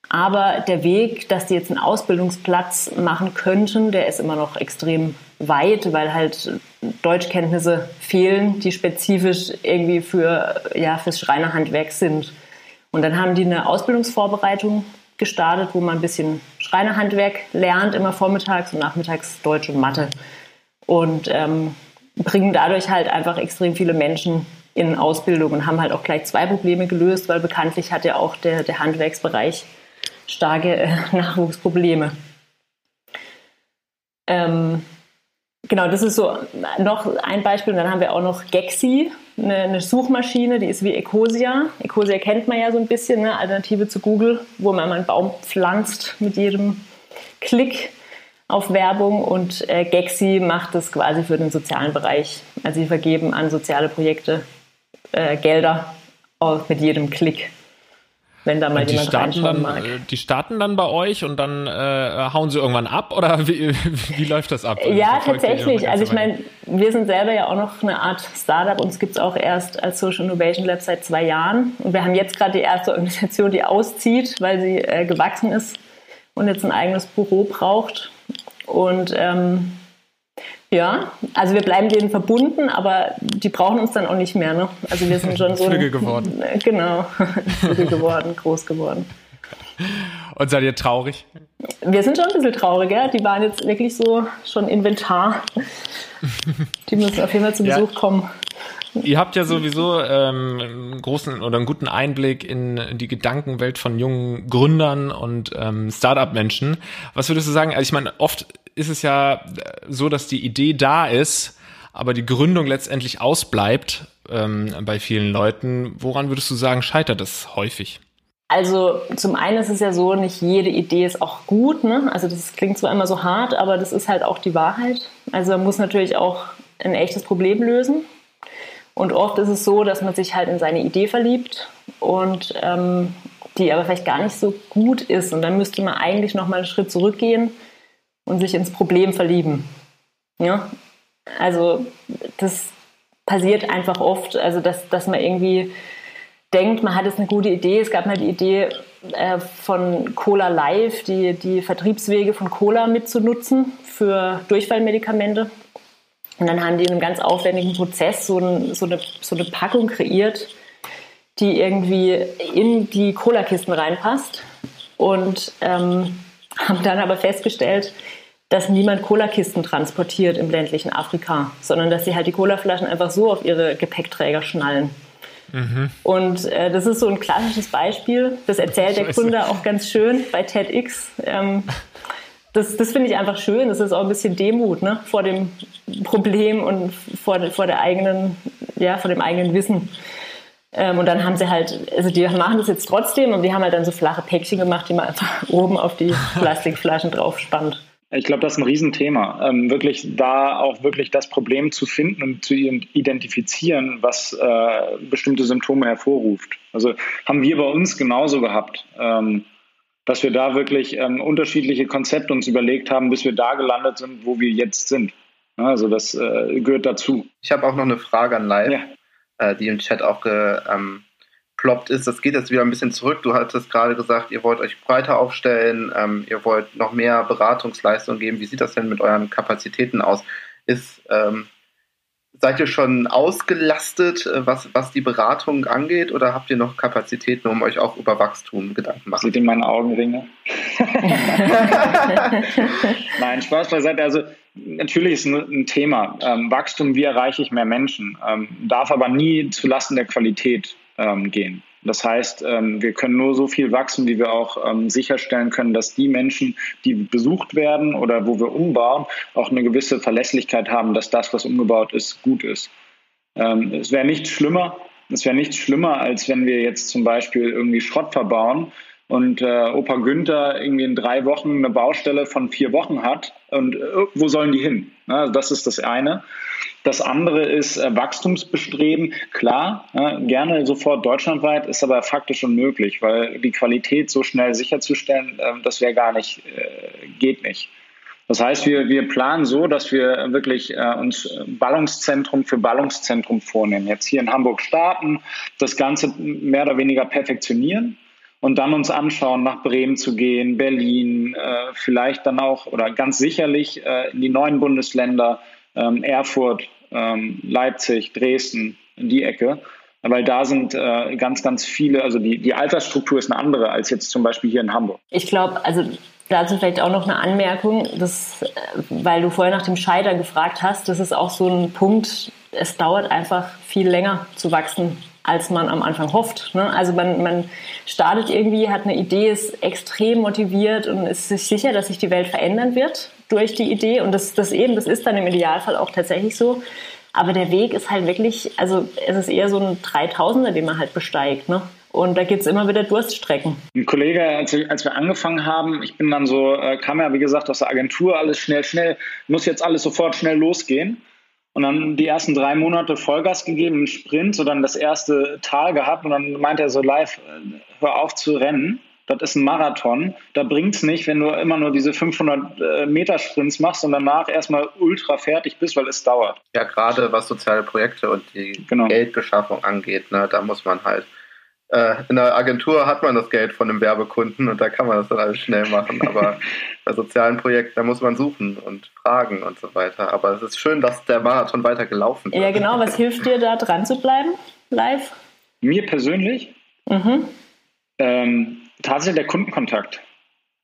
Aber der Weg, dass die jetzt einen Ausbildungsplatz machen könnten, der ist immer noch extrem weit, weil halt Deutschkenntnisse fehlen, die spezifisch irgendwie für, ja, fürs Schreinerhandwerk sind. Und dann haben die eine Ausbildungsvorbereitung gestartet, wo man ein bisschen Schreinerhandwerk lernt, immer vormittags und nachmittags Deutsch und Mathe. Und ähm, bringen dadurch halt einfach extrem viele Menschen in Ausbildung und haben halt auch gleich zwei Probleme gelöst, weil bekanntlich hat ja auch der, der Handwerksbereich starke äh, Nachwuchsprobleme. Ähm, genau, das ist so noch ein Beispiel. Und dann haben wir auch noch Gexi, eine, eine, Suchmaschine, die ist wie Ecosia. Ecosia kennt man ja so ein bisschen, eine Alternative zu Google, wo man einen Baum pflanzt mit jedem Klick auf Werbung und äh, Gexi macht das quasi für den sozialen Bereich. Also sie vergeben an soziale Projekte äh, Gelder mit jedem Klick. Wenn da mal die jemand starten dann, mag. äh, Die starten dann bei euch und dann äh, hauen sie irgendwann ab oder wie, wie läuft das ab? Also ja, tatsächlich. Also ich meine, wir sind selber ja auch noch eine Art Startup. Uns gibt es auch erst als Social Innovation Lab seit zwei Jahren. Und wir haben jetzt gerade die erste Organisation, die auszieht, weil sie äh, gewachsen ist und jetzt ein eigenes Büro braucht. Und ähm, ja, also wir bleiben denen verbunden, aber die brauchen uns dann auch nicht mehr. Ne? Also wir sind schon so Flügge geworden. Genau, Flügge geworden, groß geworden. Und seid ihr traurig? Wir sind schon ein bisschen traurig, ja. Die waren jetzt wirklich so schon Inventar. Die müssen auf jeden Fall zu Ja. Besuch kommen. Ihr habt ja sowieso ähm, einen großen oder einen guten Einblick in die Gedankenwelt von jungen Gründern und ähm, Startup-Menschen. Was würdest du sagen? Also ich meine, oft ist es ja so, dass die Idee da ist, aber die Gründung letztendlich ausbleibt ähm, bei vielen Leuten. Woran würdest du sagen, scheitert es häufig? Also zum einen ist es ja so, nicht jede Idee ist auch gut. Ne? Also das klingt zwar immer so hart, aber das ist halt auch die Wahrheit. Also man muss natürlich auch ein echtes Problem lösen. Und oft ist es so, dass man sich halt in seine Idee verliebt und ähm, die aber vielleicht gar nicht so gut ist. Und dann müsste man eigentlich noch mal einen Schritt zurückgehen und sich ins Problem verlieben. Ja? Also das passiert einfach oft, also dass, dass man irgendwie denkt, man hat jetzt eine gute Idee. Es gab mal die Idee äh, von Cola Live, die, die Vertriebswege von Cola mitzunutzen für Durchfallmedikamente. Und dann haben die in einem ganz aufwendigen Prozess so, ein, so, eine, so eine Packung kreiert, die irgendwie in die Cola-Kisten reinpasst. Und ähm, haben dann aber festgestellt, dass niemand Cola-Kisten transportiert im ländlichen Afrika, sondern dass sie halt die Colaflaschen einfach so auf ihre Gepäckträger schnallen. Und äh, das ist so ein klassisches Beispiel. Das erzählt der. Gründer auch ganz schön bei TEDx. Ähm, das das finde ich einfach schön. Das ist auch ein bisschen Demut ne? vor dem Problem und vor, vor der eigenen, ja, vor dem eigenen Wissen. Ähm, und dann haben sie halt, also die machen das jetzt trotzdem und die haben halt dann so flache Päckchen gemacht, die man einfach oben auf die Plastikflaschen drauf spannt. Ich glaube, das ist ein Riesenthema. Ähm, wirklich da auch wirklich das Problem zu finden und zu identifizieren, was äh, bestimmte Symptome hervorruft. Also haben wir bei uns genauso gehabt, ähm, dass wir da wirklich ähm, unterschiedliche Konzepte uns überlegt haben, bis wir da gelandet sind, wo wir jetzt sind. Also das äh, gehört dazu. Ich habe auch noch eine Frage an Live, Ja. äh, die im Chat auch geploppt ähm, ist. Das geht jetzt wieder ein bisschen zurück. Du hattest gerade gesagt, ihr wollt euch breiter aufstellen, ähm, ihr wollt noch mehr Beratungsleistung geben. Wie sieht das denn mit euren Kapazitäten aus? Ist, ähm, seid ihr schon ausgelastet, äh, was, was die Beratung angeht, oder habt ihr noch Kapazitäten, um euch auch über Wachstum Gedanken machen? Seht ihr meine Augenringe? Nein, Spaß beiseite. Also natürlich ist ein, ein Thema. Ähm, Wachstum, wie erreiche ich mehr Menschen? Ähm, darf aber nie zulasten der Qualität ähm, gehen. Das heißt, ähm, wir können nur so viel wachsen, wie wir auch ähm, sicherstellen können, dass die Menschen, die besucht werden oder wo wir umbauen, auch eine gewisse Verlässlichkeit haben, dass das, was umgebaut ist, gut ist. Ähm, es wäre nicht schlimmer, Es wäre nichts schlimmer, als wenn wir jetzt zum Beispiel irgendwie Schrott verbauen und äh, Opa Günther irgendwie in drei Wochen eine Baustelle von vier Wochen hat und äh, wo sollen die hin? Ja, das ist das eine. Das andere ist äh, Wachstumsbestreben. Klar, ja, gerne sofort deutschlandweit, ist aber faktisch unmöglich, weil die Qualität so schnell sicherzustellen, äh, das wäre gar nicht, äh, geht nicht. Das heißt, wir, wir planen so, dass wir wirklich äh, uns Ballungszentrum für Ballungszentrum vornehmen. Jetzt hier in Hamburg starten, das Ganze mehr oder weniger perfektionieren und dann uns anschauen, nach Bremen zu gehen, Berlin, äh, vielleicht dann auch oder ganz sicherlich äh, in die neuen Bundesländer, ähm, Erfurt, ähm, Leipzig, Dresden, in die Ecke. Weil da sind äh, ganz, ganz viele, also die, die Altersstruktur ist eine andere als jetzt zum Beispiel hier in Hamburg. Ich glaube, also dazu vielleicht auch noch eine Anmerkung, dass, äh, weil du vorher nach dem Scheitern gefragt hast, das ist auch so ein Punkt, es dauert einfach viel länger zu wachsen als man am Anfang hofft. Ne? Also man, man startet irgendwie, hat eine Idee, ist extrem motiviert und ist sich sicher, dass sich die Welt verändern wird durch die Idee. Und das, das eben, das ist dann im Idealfall auch tatsächlich so. Aber der Weg ist halt wirklich, also es ist eher so ein 3000er, den man halt besteigt. Ne? Und da gibt es immer wieder Durststrecken. Ein Kollege, als wir, als wir angefangen haben, ich bin dann so, äh, kam ja wie gesagt aus der Agentur, alles schnell, schnell, muss jetzt alles sofort schnell losgehen. Und dann die ersten drei Monate Vollgas gegeben, einen Sprint, so dann das erste Tal gehabt und dann meinte er so live, äh, hör auf zu rennen. Das ist ein Marathon. Da bringt es nicht, wenn du immer nur diese 500 äh, Meter Sprints machst und danach erstmal ultra fertig bist, weil es dauert. Ja, gerade was soziale Projekte und die genau. Geldbeschaffung angeht, ne, da muss man halt in der Agentur hat man das Geld von einem Werbekunden und da kann man das dann alles schnell machen. Aber bei sozialen Projekten, da muss man suchen und fragen und so weiter. Aber es ist schön, dass der Marathon weiter gelaufen ist. Ja, genau. Was hilft dir da dran zu bleiben live? Mir persönlich? Mhm. Ähm, tatsächlich der Kundenkontakt.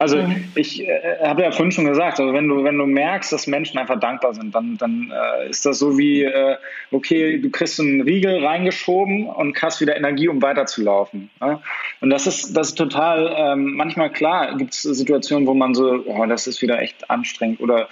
Also mhm. ich äh, habe ja vorhin schon gesagt, also wenn du, wenn du merkst, dass Menschen einfach dankbar sind, dann, dann äh, ist das so wie, äh, okay, du kriegst einen Riegel reingeschoben und hast wieder Energie, um weiterzulaufen. Ja? Und das ist, das ist total, ähm, manchmal klar, gibt es Situationen, wo man so, oh, das ist wieder echt anstrengend oder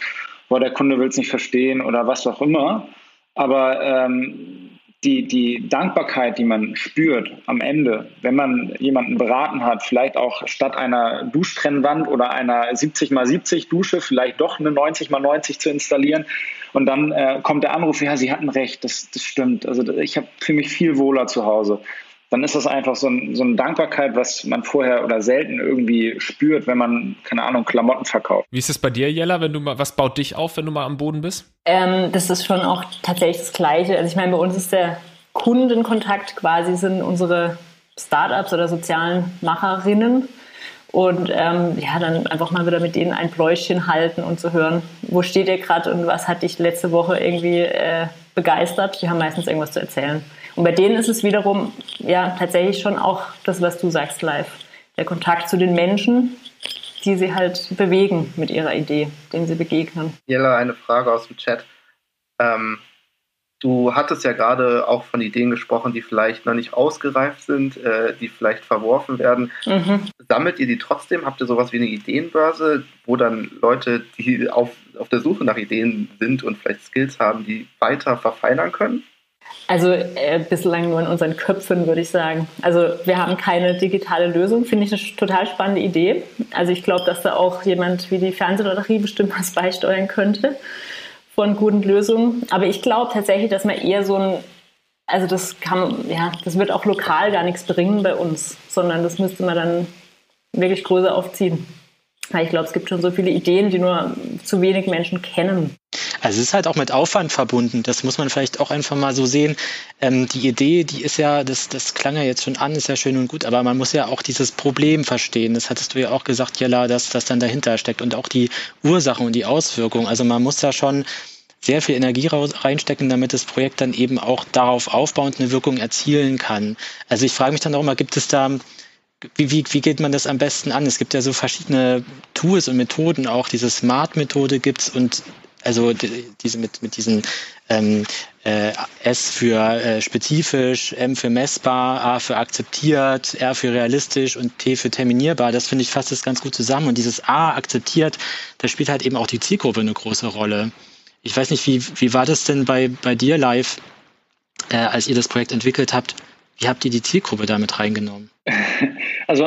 boah, der Kunde will es nicht verstehen oder was auch immer. Aber ähm, die, die Dankbarkeit, die man spürt am Ende, wenn man jemanden beraten hat, vielleicht auch statt einer Duschtrennwand oder einer 70 x 70 Dusche vielleicht doch eine 90 x 90 zu installieren. Und dann äh, kommt der Anruf, ja, Sie hatten recht, das, das stimmt. Also ich habe für mich viel wohler zu Hause dann ist das einfach so, ein, so eine Dankbarkeit, was man vorher oder selten irgendwie spürt, wenn man, keine Ahnung, Klamotten verkauft. Wie ist es bei dir, Jella, wenn du mal, was baut dich auf, wenn du mal am Boden bist? Ähm, das ist schon auch tatsächlich das Gleiche. Also ich meine, bei uns ist der Kundenkontakt quasi sind unsere Startups oder sozialen Macherinnen. Und ähm, ja, dann einfach mal wieder mit denen ein Pläuschen halten und zu hören, wo steht ihr gerade und was hat dich letzte Woche irgendwie äh, begeistert. Die haben meistens irgendwas zu erzählen. Und bei denen ist es wiederum ja tatsächlich schon auch das, was du sagst, live. Der Kontakt zu den Menschen, die sie halt bewegen mit ihrer Idee, denen sie begegnen. Jella, eine Frage aus dem Chat. Ähm, du hattest ja gerade auch von Ideen gesprochen, die vielleicht noch nicht ausgereift sind, äh, die vielleicht verworfen werden. Mhm. Sammelt ihr die trotzdem? Habt ihr sowas wie eine Ideenbörse, wo dann Leute, die auf, auf der Suche nach Ideen sind und vielleicht Skills haben, die weiter verfeinern können? Also äh, bislang nur in unseren Köpfen, würde ich sagen. Also wir haben keine digitale Lösung, finde ich eine total spannende Idee. Also ich glaube, dass da auch jemand wie die Fernsehlotterie bestimmt was beisteuern könnte von guten Lösungen. Aber ich glaube tatsächlich, dass man eher so ein, also das kann, ja, das wird auch lokal gar nichts bringen bei uns, sondern das müsste man dann wirklich größer aufziehen. Weil ich glaube, es gibt schon so viele Ideen, die nur zu wenig Menschen kennen. Also es ist halt auch mit Aufwand verbunden. Das muss man vielleicht auch einfach mal so sehen. Ähm, die Idee, die ist ja, das, das klang ja jetzt schon an, ist ja schön und gut, aber man muss ja auch dieses Problem verstehen. Das hattest du ja auch gesagt, Jella, dass das dann dahinter steckt und auch die Ursachen und die Auswirkungen. Also man muss da schon sehr viel Energie reinstecken, damit das Projekt dann eben auch darauf aufbauend eine Wirkung erzielen kann. Also ich frage mich dann auch immer, gibt es da wie, wie, wie geht man das am besten an? Es gibt ja so verschiedene Tools und Methoden, auch diese Smart-Methode gibt's und also diese mit, mit diesen ähm, äh, S für äh, spezifisch, M für messbar, A für akzeptiert, R für realistisch und T für terminierbar. Das finde ich fasst das ganz gut zusammen. Und dieses A akzeptiert, da spielt halt eben auch die Zielgruppe eine große Rolle. Ich weiß nicht, wie, wie war das denn bei, bei dir live, äh, als ihr das Projekt entwickelt habt? wie habt ihr die Zielgruppe damit reingenommen? Also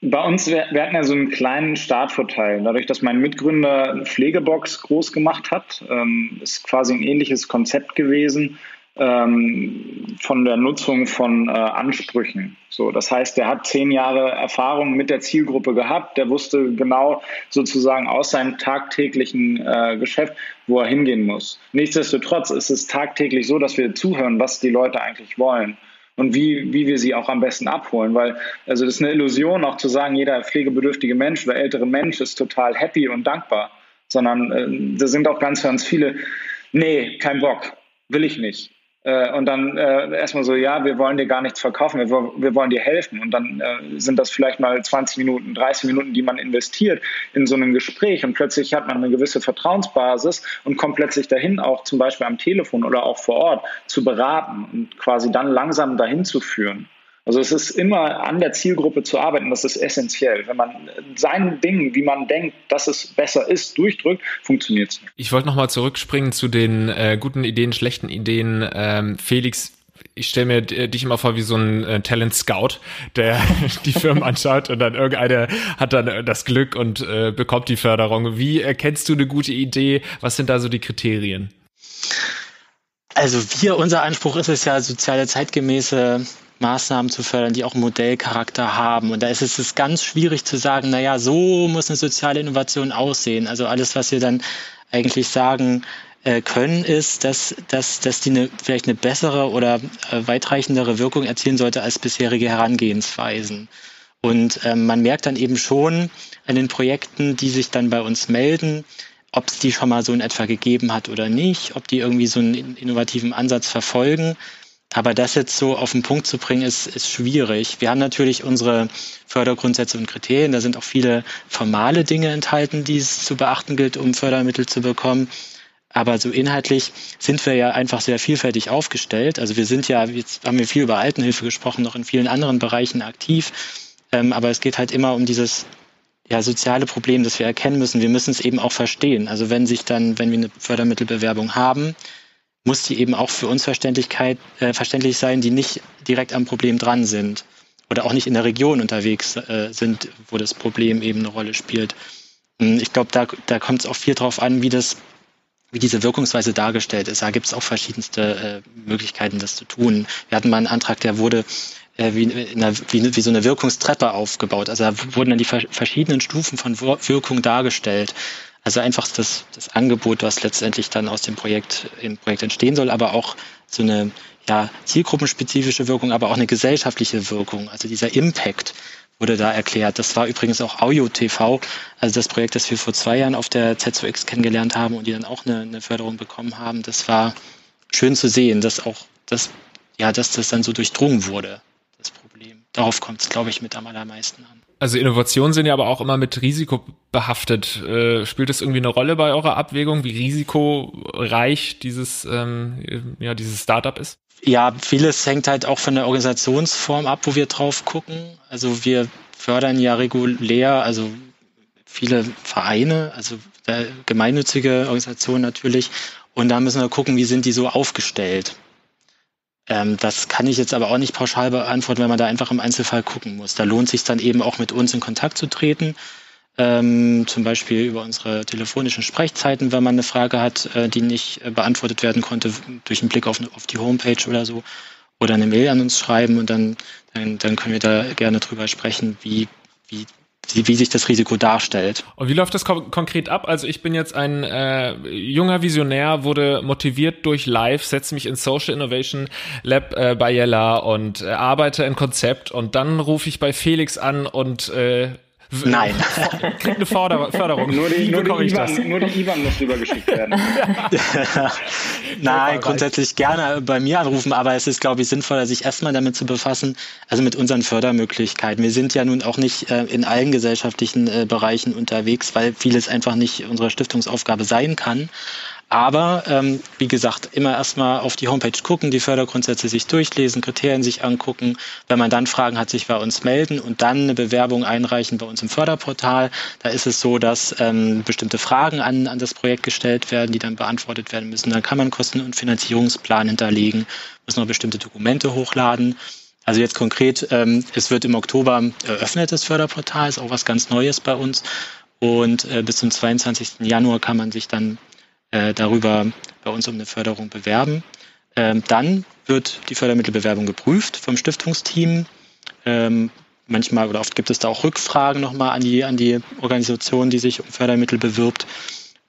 bei uns, wir, wir, hatten ja so einen kleinen Startvorteil. Dadurch, dass mein Mitgründer Pflegebox groß gemacht hat, ähm, ist quasi ein ähnliches Konzept gewesen ähm, von der Nutzung von äh, Ansprüchen. So, das heißt, der hat zehn Jahre Erfahrung mit der Zielgruppe gehabt. Der wusste genau sozusagen aus seinem tagtäglichen äh, Geschäft, wo er hingehen muss. Nichtsdestotrotz ist es tagtäglich so, dass wir zuhören, was die Leute eigentlich wollen und wie, wie wir sie auch am besten abholen. Weil, also das ist eine Illusion, auch zu sagen, jeder pflegebedürftige Mensch oder ältere Mensch ist total happy und dankbar. Sondern äh, da sind auch ganz, ganz viele, nee, kein Bock, will ich nicht. Äh, und dann äh, erstmal so, ja, wir wollen dir gar nichts verkaufen, wir, wir wollen dir helfen. Und dann äh, sind das vielleicht mal 20 Minuten, 30 Minuten, die man investiert in so ein Gespräch und plötzlich hat man eine gewisse Vertrauensbasis und kommt plötzlich dahin, auch zum Beispiel am Telefon oder auch vor Ort zu beraten und quasi dann langsam dahin zu führen. Also es ist immer an der Zielgruppe zu arbeiten, das ist essentiell. Wenn man sein Ding, wie man denkt, dass es besser ist, durchdrückt, funktioniert es nicht. Ich wollte nochmal zurückspringen zu den äh, guten Ideen, schlechten Ideen. Ähm, Felix, ich stelle mir dich immer vor wie so ein äh, Talent Scout, der die Firmen anschaut und dann irgendeiner hat dann äh, das Glück und äh, bekommt die Förderung. Wie erkennst du eine gute Idee? Was sind da so die Kriterien? Also wir, unser Anspruch ist es ja, soziale zeitgemäße Maßnahmen zu fördern, die auch Modellcharakter haben. Und da ist es ganz schwierig zu sagen, naja, so muss eine soziale Innovation aussehen. Also alles, was wir dann eigentlich sagen äh, können, ist, dass, dass, dass die eine, vielleicht eine bessere oder äh, weitreichendere Wirkung erzielen sollte als bisherige Herangehensweisen. Und ähm, man merkt dann eben schon an den Projekten, die sich dann bei uns melden, ob es die schon mal so in etwa gegeben hat oder nicht, ob die irgendwie so einen innovativen Ansatz verfolgen. Aber das jetzt so auf den Punkt zu bringen, ist, ist schwierig. Wir haben natürlich unsere Fördergrundsätze und Kriterien. Da sind auch viele formale Dinge enthalten, die es zu beachten gilt, um Fördermittel zu bekommen. Aber so inhaltlich sind wir ja einfach sehr vielfältig aufgestellt. Also wir sind ja, jetzt haben wir viel über Altenhilfe gesprochen, noch in vielen anderen Bereichen aktiv. Ähm, aber es geht halt immer um dieses ja, soziale Problem, das wir erkennen müssen. Wir müssen es eben auch verstehen. Also wenn sich dann, wenn wir eine Fördermittelbewerbung haben, muss die eben auch für uns Verständlichkeit, äh, verständlich sein, die nicht direkt am Problem dran sind oder auch nicht in der Region unterwegs äh, sind, wo das Problem eben eine Rolle spielt. Hm, ich glaube, da, da kommt es auch viel drauf an, wie das wie diese Wirkungsweise dargestellt ist. Da gibt es auch verschiedenste äh, Möglichkeiten, das zu tun. Wir hatten mal einen Antrag, der wurde äh, wie, einer, wie, wie, so eine Wirkungstreppe aufgebaut. Also da wurden dann die verschiedenen Stufen von Wirkung dargestellt. Also einfach das, das Angebot, was letztendlich dann aus dem Projekt im Projekt entstehen soll, aber auch so eine ja, zielgruppenspezifische Wirkung, aber auch eine gesellschaftliche Wirkung. Also dieser Impact wurde da erklärt. Das war übrigens auch Audio TV, also das Projekt, das wir vor zwei Jahren auf der Z2X kennengelernt haben und die dann auch eine, eine Förderung bekommen haben. Das war schön zu sehen, dass auch das, ja, dass das dann so durchdrungen wurde, das Problem. Darauf kommt es, glaube ich, mit am allermeisten an. Also Innovationen sind ja aber auch immer mit Risiko behaftet. Äh, spielt das irgendwie eine Rolle bei eurer Abwägung, wie risikoreich dieses, ähm, ja, dieses Startup ist? Ja, vieles hängt halt auch von der Organisationsform ab, wo wir drauf gucken. Also wir fördern ja regulär, also viele Vereine, also gemeinnützige Organisationen natürlich. Und da müssen wir gucken, wie sind die so aufgestellt. Ähm, das kann ich jetzt aber auch nicht pauschal beantworten, wenn man da einfach im Einzelfall gucken muss. Da lohnt sich dann eben auch mit uns in Kontakt zu treten. Ähm, zum Beispiel über unsere telefonischen Sprechzeiten, wenn man eine Frage hat, äh, die nicht äh, beantwortet werden konnte, durch einen Blick auf, auf, die Homepage oder so. Oder eine Mail an uns schreiben und dann, dann, dann können wir da gerne drüber sprechen, wie, wie wie sich das Risiko darstellt. Und wie läuft das kon konkret ab? Also ich bin jetzt ein äh, junger Visionär, wurde motiviert durch Live, setze mich in Social Innovation Lab äh, bei Yella und äh, arbeite ein Konzept und dann rufe ich bei Felix an und äh, Nein. Kriegt eine Förderung. Nur die, nur die, IBAN, nur die IBAN muss rübergeschickt werden. Nein, grundsätzlich gerne bei mir anrufen, aber es ist, glaube ich, sinnvoller, sich erstmal damit zu befassen, also mit unseren Fördermöglichkeiten. Wir sind ja nun auch nicht äh, in allen gesellschaftlichen äh, Bereichen unterwegs, weil vieles einfach nicht unsere Stiftungsaufgabe sein kann. Aber ähm, wie gesagt, immer erstmal auf die Homepage gucken, die Fördergrundsätze sich durchlesen, Kriterien sich angucken. Wenn man dann Fragen hat, sich bei uns melden und dann eine Bewerbung einreichen bei uns im Förderportal. Da ist es so, dass ähm, bestimmte Fragen an, an das Projekt gestellt werden, die dann beantwortet werden müssen. Dann kann man Kosten- und Finanzierungsplan hinterlegen, muss noch bestimmte Dokumente hochladen. Also jetzt konkret, ähm, es wird im Oktober eröffnet, das Förderportal, ist auch was ganz Neues bei uns. Und äh, bis zum 22. Januar kann man sich dann äh, darüber bei uns um eine Förderung bewerben. Ähm, dann wird die Fördermittelbewerbung geprüft vom Stiftungsteam. Ähm, manchmal oder oft gibt es da auch Rückfragen nochmal an die, an die Organisation, die sich um Fördermittel bewirbt,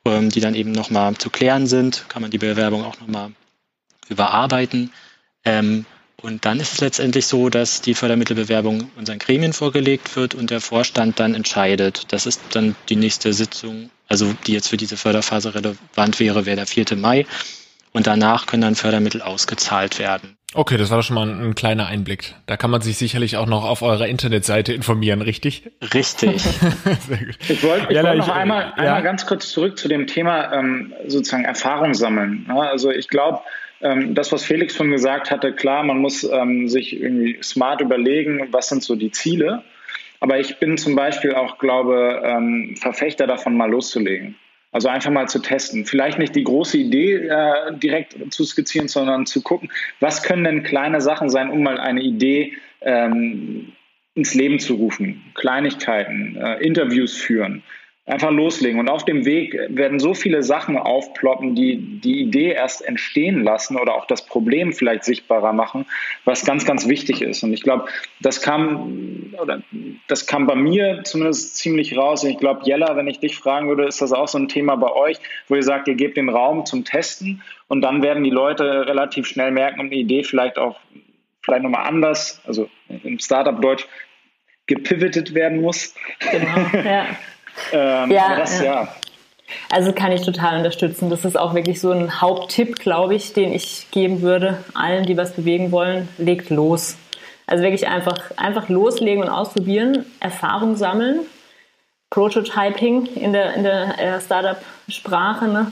ähm, die dann eben nochmal zu klären sind. Kann man die Bewerbung auch nochmal überarbeiten. Ähm, und dann ist es letztendlich so, dass die Fördermittelbewerbung unseren Gremien vorgelegt wird und der Vorstand dann entscheidet. Das ist dann die nächste Sitzung, also die jetzt für diese Förderphase relevant wäre, wäre der 4. Mai. Und danach können dann Fördermittel ausgezahlt werden. Okay, das war doch schon mal ein, ein, kleiner Einblick. Da kann man sich sicherlich auch noch auf eurer Internetseite informieren, richtig? Richtig. Sehr gut. Ich wollte ja, wollt noch ich, einmal, ja? einmal ganz kurz zurück zu dem Thema ähm, sozusagen Erfahrung sammeln. Ja, also ich glaube, ähm, das, was Felix schon gesagt hatte, klar, man muss ähm, sich irgendwie smart überlegen, was sind so die Ziele. Aber ich bin zum Beispiel auch, glaube, ähm, Verfechter davon, mal loszulegen. Also einfach mal zu testen. Vielleicht nicht die große Idee äh, direkt zu skizzieren, sondern zu gucken, was können denn kleine Sachen sein, um mal eine Idee ähm, ins Leben zu rufen. Kleinigkeiten, äh, Interviews führen, einfach loslegen. Und auf dem Weg werden so viele Sachen aufploppen, die die Idee erst entstehen lassen oder auch das Problem vielleicht sichtbarer machen, was ganz, ganz wichtig ist. Und ich glaube, das kam, oder das kam bei mir zumindest ziemlich raus. Und ich glaube, Jella, wenn ich dich fragen würde, ist das auch so ein Thema bei euch, wo ihr sagt, ihr gebt den Raum zum Testen und dann werden die Leute relativ schnell merken und eine Idee vielleicht auch vielleicht nochmal anders, also im Startup-Deutsch gepivotet werden muss. Genau, ja. Ähm, ja, das, ja. Also kann ich total unterstützen. Das ist auch wirklich so ein Haupttipp, glaube ich, den ich geben würde. Allen, die was bewegen wollen, legt los. Also wirklich einfach, einfach loslegen und ausprobieren, Erfahrung sammeln, Prototyping in der, in der äh, Startup-Sprache. Ne?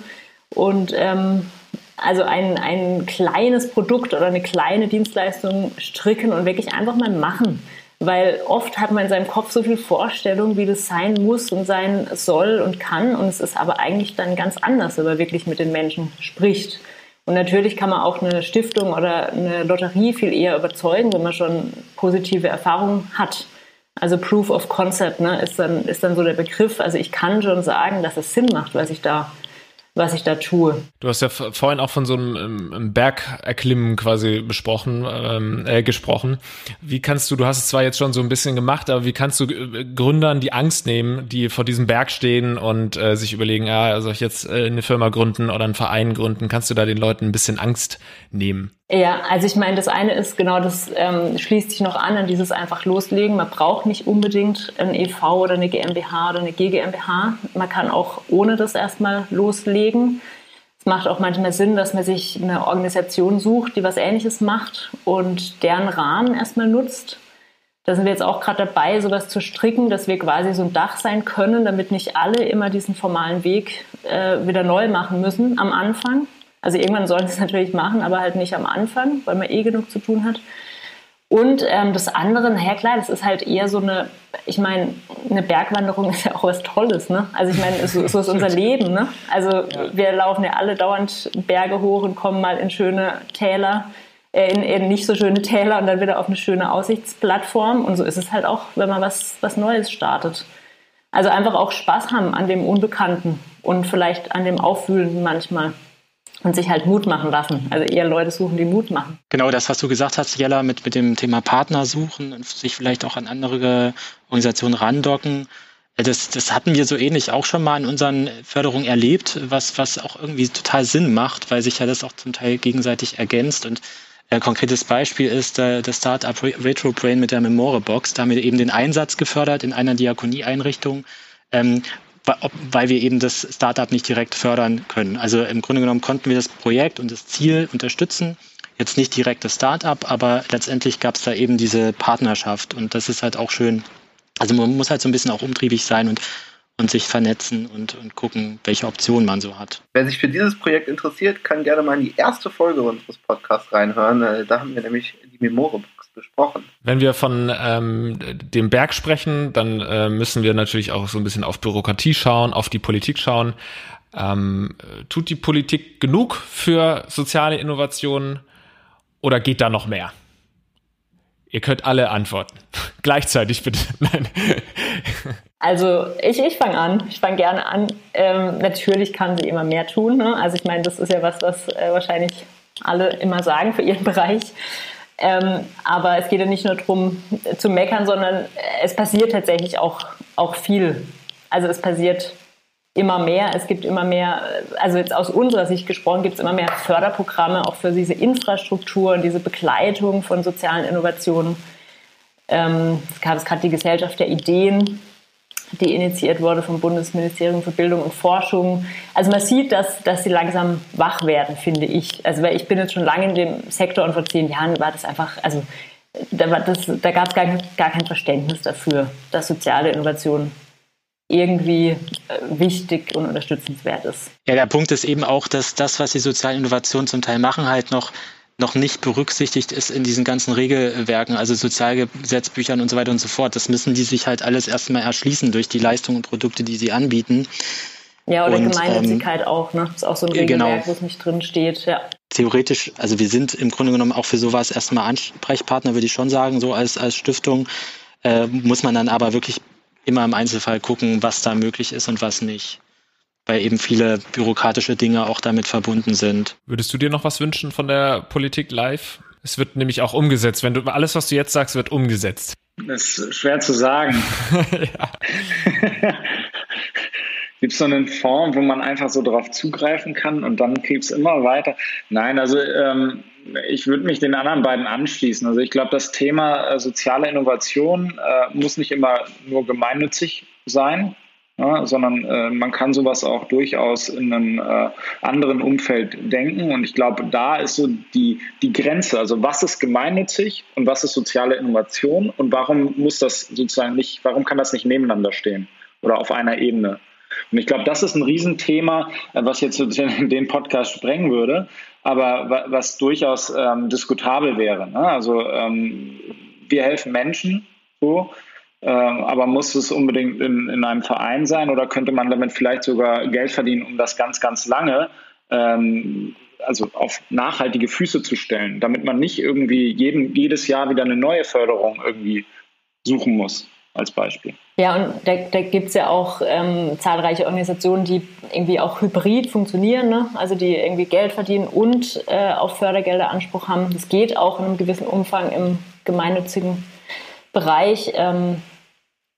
Und ähm, also ein, ein kleines Produkt oder eine kleine Dienstleistung stricken und wirklich einfach mal machen. Weil oft hat man in seinem Kopf so viel Vorstellung, wie das sein muss und sein soll und kann. Und es ist aber eigentlich dann ganz anders, wenn man wirklich mit den Menschen spricht. Und natürlich kann man auch eine Stiftung oder eine Lotterie viel eher überzeugen, wenn man schon positive Erfahrungen hat. Also Proof of Concept ne, ist, dann, ist dann so der Begriff. Also ich kann schon sagen, dass es Sinn macht, was ich da was ich da tue. Du hast ja vorhin auch von so einem ähm, Bergerklimmen quasi besprochen, ähm, äh, gesprochen. Wie kannst du, du hast es zwar jetzt schon so ein bisschen gemacht, aber wie kannst du äh, Gründern die Angst nehmen, die vor diesem Berg stehen und äh, sich überlegen, ja, soll ich jetzt äh, eine Firma gründen oder einen Verein gründen? Kannst du da den Leuten ein bisschen Angst nehmen? Ja, also ich meine, das eine ist genau, das ähm, schließt sich noch an an dieses einfach loslegen. Man braucht nicht unbedingt ein EV oder eine GmbH oder eine GmbH. Man kann auch ohne das erstmal loslegen. Es macht auch manchmal Sinn, dass man sich eine Organisation sucht, die was Ähnliches macht und deren Rahmen erstmal nutzt. Da sind wir jetzt auch gerade dabei, sowas zu stricken, dass wir quasi so ein Dach sein können, damit nicht alle immer diesen formalen Weg äh, wieder neu machen müssen am Anfang also irgendwann sollen sie es natürlich machen, aber halt nicht am Anfang, weil man eh genug zu tun hat. Und ähm, das andere, naja klar, das ist halt eher so eine, ich meine, eine Bergwanderung ist ja auch was Tolles, ne? Also ich meine, so, so ist unser Leben, ne? Also ja. wir laufen ja alle dauernd Berge hoch und kommen mal in schöne Täler, äh, in, in nicht so schöne Täler und dann wieder auf eine schöne Aussichtsplattform. Und so ist es halt auch, wenn man was, was Neues startet. Also einfach auch Spaß haben an dem Unbekannten und vielleicht an dem Aufwühlenden manchmal und sich halt Mut machen lassen. Also eher Leute suchen, die Mut machen. Genau, das, was du gesagt hast, Jella, mit, mit dem Thema Partner suchen und sich vielleicht auch an andere Organisationen randocken. Äh, das, das hatten wir so ähnlich auch schon mal in unseren Förderungen erlebt, was, was auch irgendwie total Sinn macht, weil sich ja das auch zum Teil gegenseitig ergänzt. Und ein konkretes Beispiel ist äh, das Startup RetroBrain mit der Memore Box. Da haben wir eben den Einsatz gefördert in einer Diakonieeinrichtung, ähm, weil wir eben das Startup nicht direkt fördern können. Also im Grunde genommen konnten wir das Projekt und das Ziel unterstützen. Jetzt nicht direkt das Startup, aber letztendlich gab es da eben diese Partnerschaft und das ist halt auch schön. Also man muss halt so ein bisschen auch umtriebig sein und, und sich vernetzen und, und gucken, welche Optionen man so hat. Wer sich für dieses Projekt interessiert, kann gerne mal in die erste Folge unseres Podcasts reinhören. Äh, da haben wir nämlich die Memore besprochen. Wenn wir von ähm, dem Berg sprechen, dann äh, müssen wir natürlich auch so ein bisschen auf Bürokratie schauen, auf die Politik schauen. Ähm, tut die Politik genug für soziale Innovationen oder geht da noch mehr? Ihr könnt alle antworten. Gleichzeitig bitte. Nein. Also ich, ich fange an. Ich fange gerne an. Ähm, natürlich kann sie immer mehr tun. Ne? Also ich meine, das ist ja was, was äh, wahrscheinlich alle immer sagen für ihren Bereich. Ähm, aber es geht ja nicht nur darum zu meckern, sondern es passiert tatsächlich auch, auch viel. Also es passiert immer mehr. Es gibt immer mehr, also jetzt aus unserer Sicht gesprochen, gibt es immer mehr Förderprogramme auch für diese Infrastruktur und diese Begleitung von sozialen Innovationen. Ähm, es gab gerade die Gesellschaft der Ideen, die initiiert wurde vom Bundesministerium für Bildung und Forschung. Also man sieht, dass, dass sie langsam wach werden, finde ich. Also weil ich bin jetzt schon lange in dem Sektor und vor zehn Jahren war das einfach, also da, da gab es gar, gar kein Verständnis dafür, dass soziale Innovation irgendwie äh, wichtig und unterstützenswert ist. Ja, der Punkt ist eben auch, dass das, was die sozialen Innovationen zum Teil machen, halt noch noch nicht berücksichtigt ist in diesen ganzen Regelwerken, also Sozialgesetzbüchern und so weiter und so fort. Das müssen die sich halt alles erstmal erschließen durch die Leistungen und Produkte, die sie anbieten. Ja, oder und, Gemeinnützigkeit ähm, auch, ne? Das ist auch so ein genau. Regelwerk, genau. wo es nicht drin steht, ja. Theoretisch, also wir sind im Grunde genommen auch für sowas erstmal Ansprechpartner, würde ich schon sagen, so als, als Stiftung. Äh, muss man dann aber wirklich immer im Einzelfall gucken, was da möglich ist und was nicht weil eben viele bürokratische Dinge auch damit verbunden sind. Würdest du dir noch was wünschen von der Politik live? Es wird nämlich auch umgesetzt. Wenn du alles, was du jetzt sagst, wird umgesetzt. Das ist schwer zu sagen. Gibt es so eine Form, wo man einfach so drauf zugreifen kann und dann geht es immer weiter? Nein, also ähm, ich würde mich den anderen beiden anschließen. Also ich glaube, das Thema äh, soziale Innovation äh, muss nicht immer nur gemeinnützig sein, ja, sondern äh, man kann sowas auch durchaus in einem äh, anderen Umfeld denken. Und ich glaube, da ist so die, die Grenze. Also was ist gemeinnützig und was ist soziale Innovation und warum muss das sozusagen nicht, warum kann das nicht nebeneinander stehen oder auf einer Ebene? Und ich glaube, das ist ein Riesenthema, äh, was jetzt den Podcast sprengen würde, aber was durchaus ähm, diskutabel wäre. Ne? Also ähm, wir helfen Menschen so, ähm, aber muss es unbedingt in, in einem Verein sein oder könnte man damit vielleicht sogar Geld verdienen, um das ganz, ganz lange, ähm, also auf nachhaltige Füße zu stellen, damit man nicht irgendwie jeden, jedes Jahr wieder eine neue Förderung irgendwie suchen muss, als Beispiel. Ja, und da, da gibt es ja auch ähm, zahlreiche Organisationen, die irgendwie auch hybrid funktionieren, ne? also die irgendwie Geld verdienen und äh, auf Fördergelder Anspruch haben. Das geht auch in einem gewissen Umfang im gemeinnützigen Bereich. Ähm,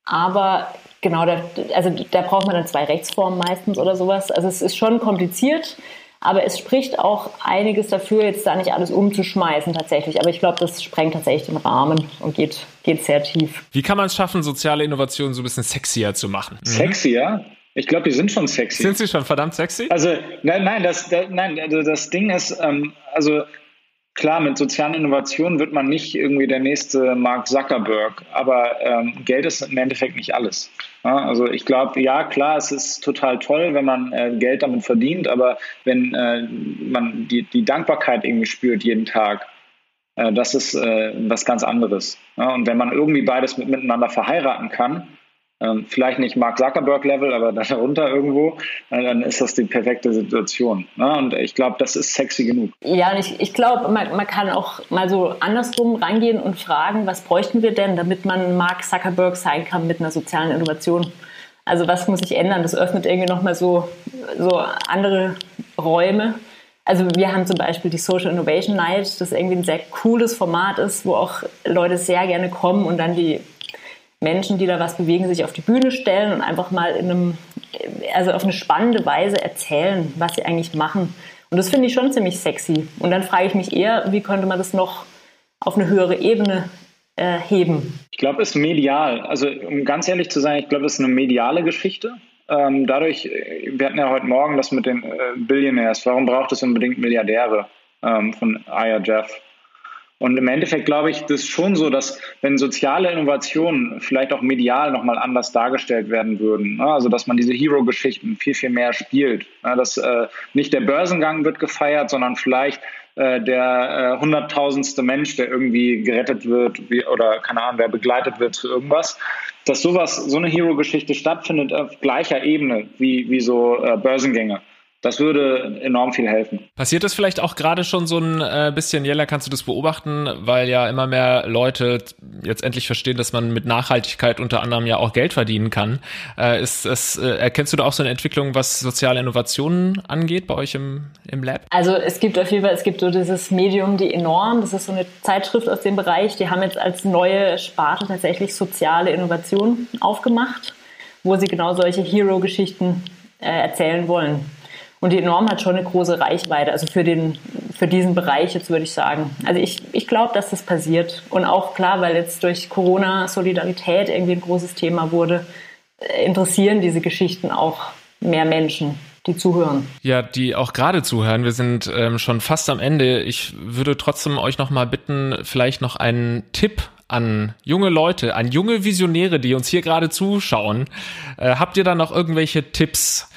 aber genau, da, also da braucht man dann zwei Rechtsformen meistens oder sowas. Also es ist schon kompliziert, aber es spricht auch einiges dafür, jetzt da nicht alles umzuschmeißen tatsächlich. Aber ich glaube, das sprengt tatsächlich den Rahmen und geht, geht sehr tief. Wie kann man es schaffen, soziale Innovationen so ein bisschen sexier zu machen? Mhm. Sexier? Ich glaube, die sind schon sexy. Sind sie schon verdammt sexy? Also, nein, nein, das, das nein, also das Ding ist, ähm, also Klar, mit sozialen Innovationen wird man nicht irgendwie der nächste Mark Zuckerberg, aber ähm, Geld ist im Endeffekt nicht alles. Ja, also ich glaube, ja, klar, es ist total toll, wenn man äh, Geld damit verdient, aber wenn äh, man die, die Dankbarkeit irgendwie spürt jeden Tag, äh, das ist äh, was ganz anderes. Ja, und wenn man irgendwie beides mit, miteinander verheiraten kann, ähm, vielleicht nicht Mark Zuckerberg-Level, aber darunter irgendwo, dann ist das die perfekte Situation. Ne? Und ich glaube, das ist sexy genug. Ja, und ich, ich glaube, man, man kann auch mal so andersrum reingehen und fragen, was bräuchten wir denn, damit man Mark Zuckerberg sein kann mit einer sozialen Innovation? Also was muss sich ändern? Das öffnet irgendwie nochmal so, so andere Räume. Also wir haben zum Beispiel die Social Innovation Night, das irgendwie ein sehr cooles Format ist, wo auch Leute sehr gerne kommen und dann die Menschen, die da was bewegen, sich auf die Bühne stellen und einfach mal in einem, also auf eine spannende Weise erzählen, was sie eigentlich machen. Und das finde ich schon ziemlich sexy. Und dann frage ich mich eher, wie könnte man das noch auf eine höhere Ebene äh, heben? Ich glaube, es ist medial. Also um ganz ehrlich zu sein, ich glaube, es ist eine mediale Geschichte. Ähm, dadurch, äh, wir hatten ja heute Morgen das mit den äh, Billionaires. Warum braucht es unbedingt Milliardäre ähm, von Aya Jeff? Und im Endeffekt glaube ich, das ist schon so, dass wenn soziale Innovationen vielleicht auch medial nochmal anders dargestellt werden würden, ne, also dass man diese Hero-Geschichten viel, viel mehr spielt, ne, dass äh, nicht der Börsengang wird gefeiert, sondern vielleicht äh, der äh, hunderttausendste Mensch, der irgendwie gerettet wird oder keine Ahnung, der begleitet wird zu irgendwas, dass sowas, so eine Hero-Geschichte stattfindet auf gleicher Ebene wie, wie so Börsengänge Das würde enorm viel helfen. Passiert das vielleicht auch gerade schon so ein äh, bisschen, Jella, kannst du das beobachten, weil ja immer mehr Leute jetzt endlich verstehen, dass man mit Nachhaltigkeit unter anderem ja auch Geld verdienen kann. Äh, ist, ist, äh, erkennst du da auch so eine Entwicklung, was soziale Innovationen angeht bei euch im, im Lab? Also es gibt auf jeden Fall, es gibt so dieses Medium, die enorm, das ist so eine Zeitschrift aus dem Bereich, die haben jetzt als neue Sparte tatsächlich soziale Innovationen aufgemacht, wo sie genau solche Hero-Geschichten äh, erzählen wollen. Und die Norm hat schon eine große Reichweite, also für, den, für diesen Bereich jetzt würde ich sagen. Also ich, ich glaube, dass das passiert. Und auch klar, weil jetzt durch Corona Solidarität irgendwie ein großes Thema wurde, äh, interessieren diese Geschichten auch mehr Menschen die zuhören. Ja, die auch gerade zuhören. Wir sind ähm, schon fast am Ende. Ich würde trotzdem euch noch mal bitten, vielleicht noch einen Tipp an junge Leute, an junge Visionäre, die uns hier gerade zuschauen. Äh, habt ihr da noch irgendwelche Tipps?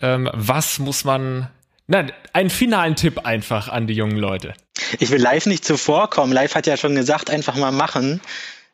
Ähm, was muss man Nein, einen finalen Tipp einfach an die jungen Leute. Ich will live nicht zuvorkommen. Live hat ja schon gesagt, einfach mal machen.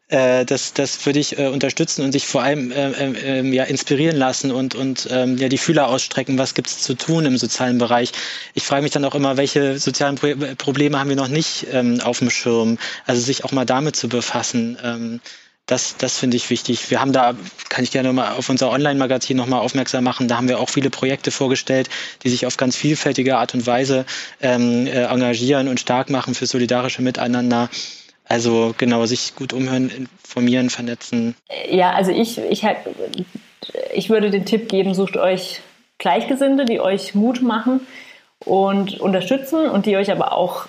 Äh, das, das würde ich äh, unterstützen und sich vor allem äh, ja, inspirieren lassen und, und ähm, ja, die Fühler ausstrecken, was gibt es zu tun im sozialen Bereich. Ich frage mich dann auch immer, welche sozialen Pro Probleme haben wir noch nicht ähm, auf dem Schirm. Also sich auch mal damit zu befassen. Ähm, das, das finde ich wichtig. Wir haben da, kann ich gerne mal auf unser Online-Magazin nochmal aufmerksam machen, da haben wir auch viele Projekte vorgestellt, die sich auf ganz vielfältige Art und Weise ähm, äh, engagieren und stark machen für solidarische Miteinander. Also genau, sich gut umhören, informieren, vernetzen. Ja, also ich, ich, ich würde den Tipp geben, sucht euch Gleichgesinnte, die euch Mut machen und unterstützen und die euch aber auch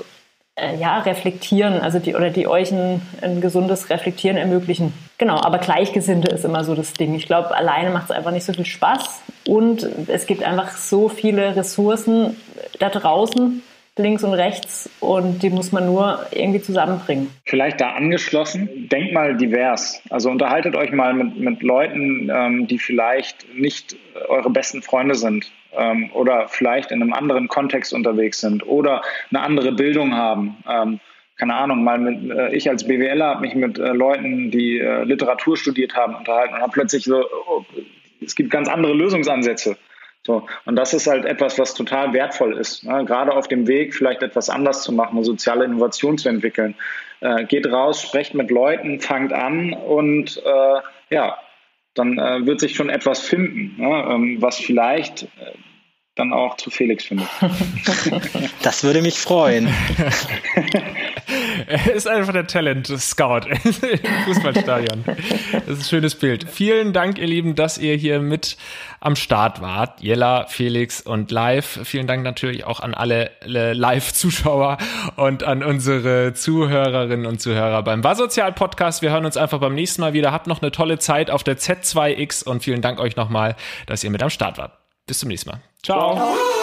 äh, ja, reflektieren, also die oder die euch ein, ein, gesundes Reflektieren ermöglichen. Genau, aber Gleichgesinnte ist immer so das Ding. Ich glaube, alleine macht es einfach nicht so viel Spaß und es gibt einfach so viele Ressourcen da draußen, links und rechts und die muss man nur irgendwie zusammenbringen. Vielleicht da angeschlossen, denkt mal divers. Also unterhaltet euch mal mit, mit Leuten, ähm, die vielleicht nicht eure besten Freunde sind ähm, oder vielleicht in einem anderen Kontext unterwegs sind oder eine andere Bildung haben. Ähm, keine Ahnung, mal mit, äh, ich als BWLer habe mich mit äh, Leuten, die äh, Literatur studiert haben, unterhalten und habe plötzlich so, oh, es gibt ganz andere Lösungsansätze. So, und das ist halt etwas, was total wertvoll ist. Ne? Gerade auf dem Weg, vielleicht etwas anders zu machen, soziale Innovation zu entwickeln. Äh, geht raus, sprecht mit Leuten, fangt an und äh, ja, dann äh, wird sich schon etwas finden, ne? ähm, was vielleicht äh, dann auch zu Felix findet. Das würde mich freuen. er ist einfach der Talent-Scout im Fußballstadion. Das ist ein schönes Bild. Vielen Dank, ihr Lieben, dass ihr hier mit am Start wart. Jella, Felix und Live. Vielen Dank natürlich auch an alle Live-Zuschauer und an unsere Zuhörerinnen und Zuhörer beim Warsozial-Podcast. Wir hören uns einfach beim nächsten Mal wieder. Habt noch eine tolle Zeit auf der Z2X und vielen Dank euch nochmal, dass ihr mit am Start wart. Bis zum nächsten Mal. Ciao. Den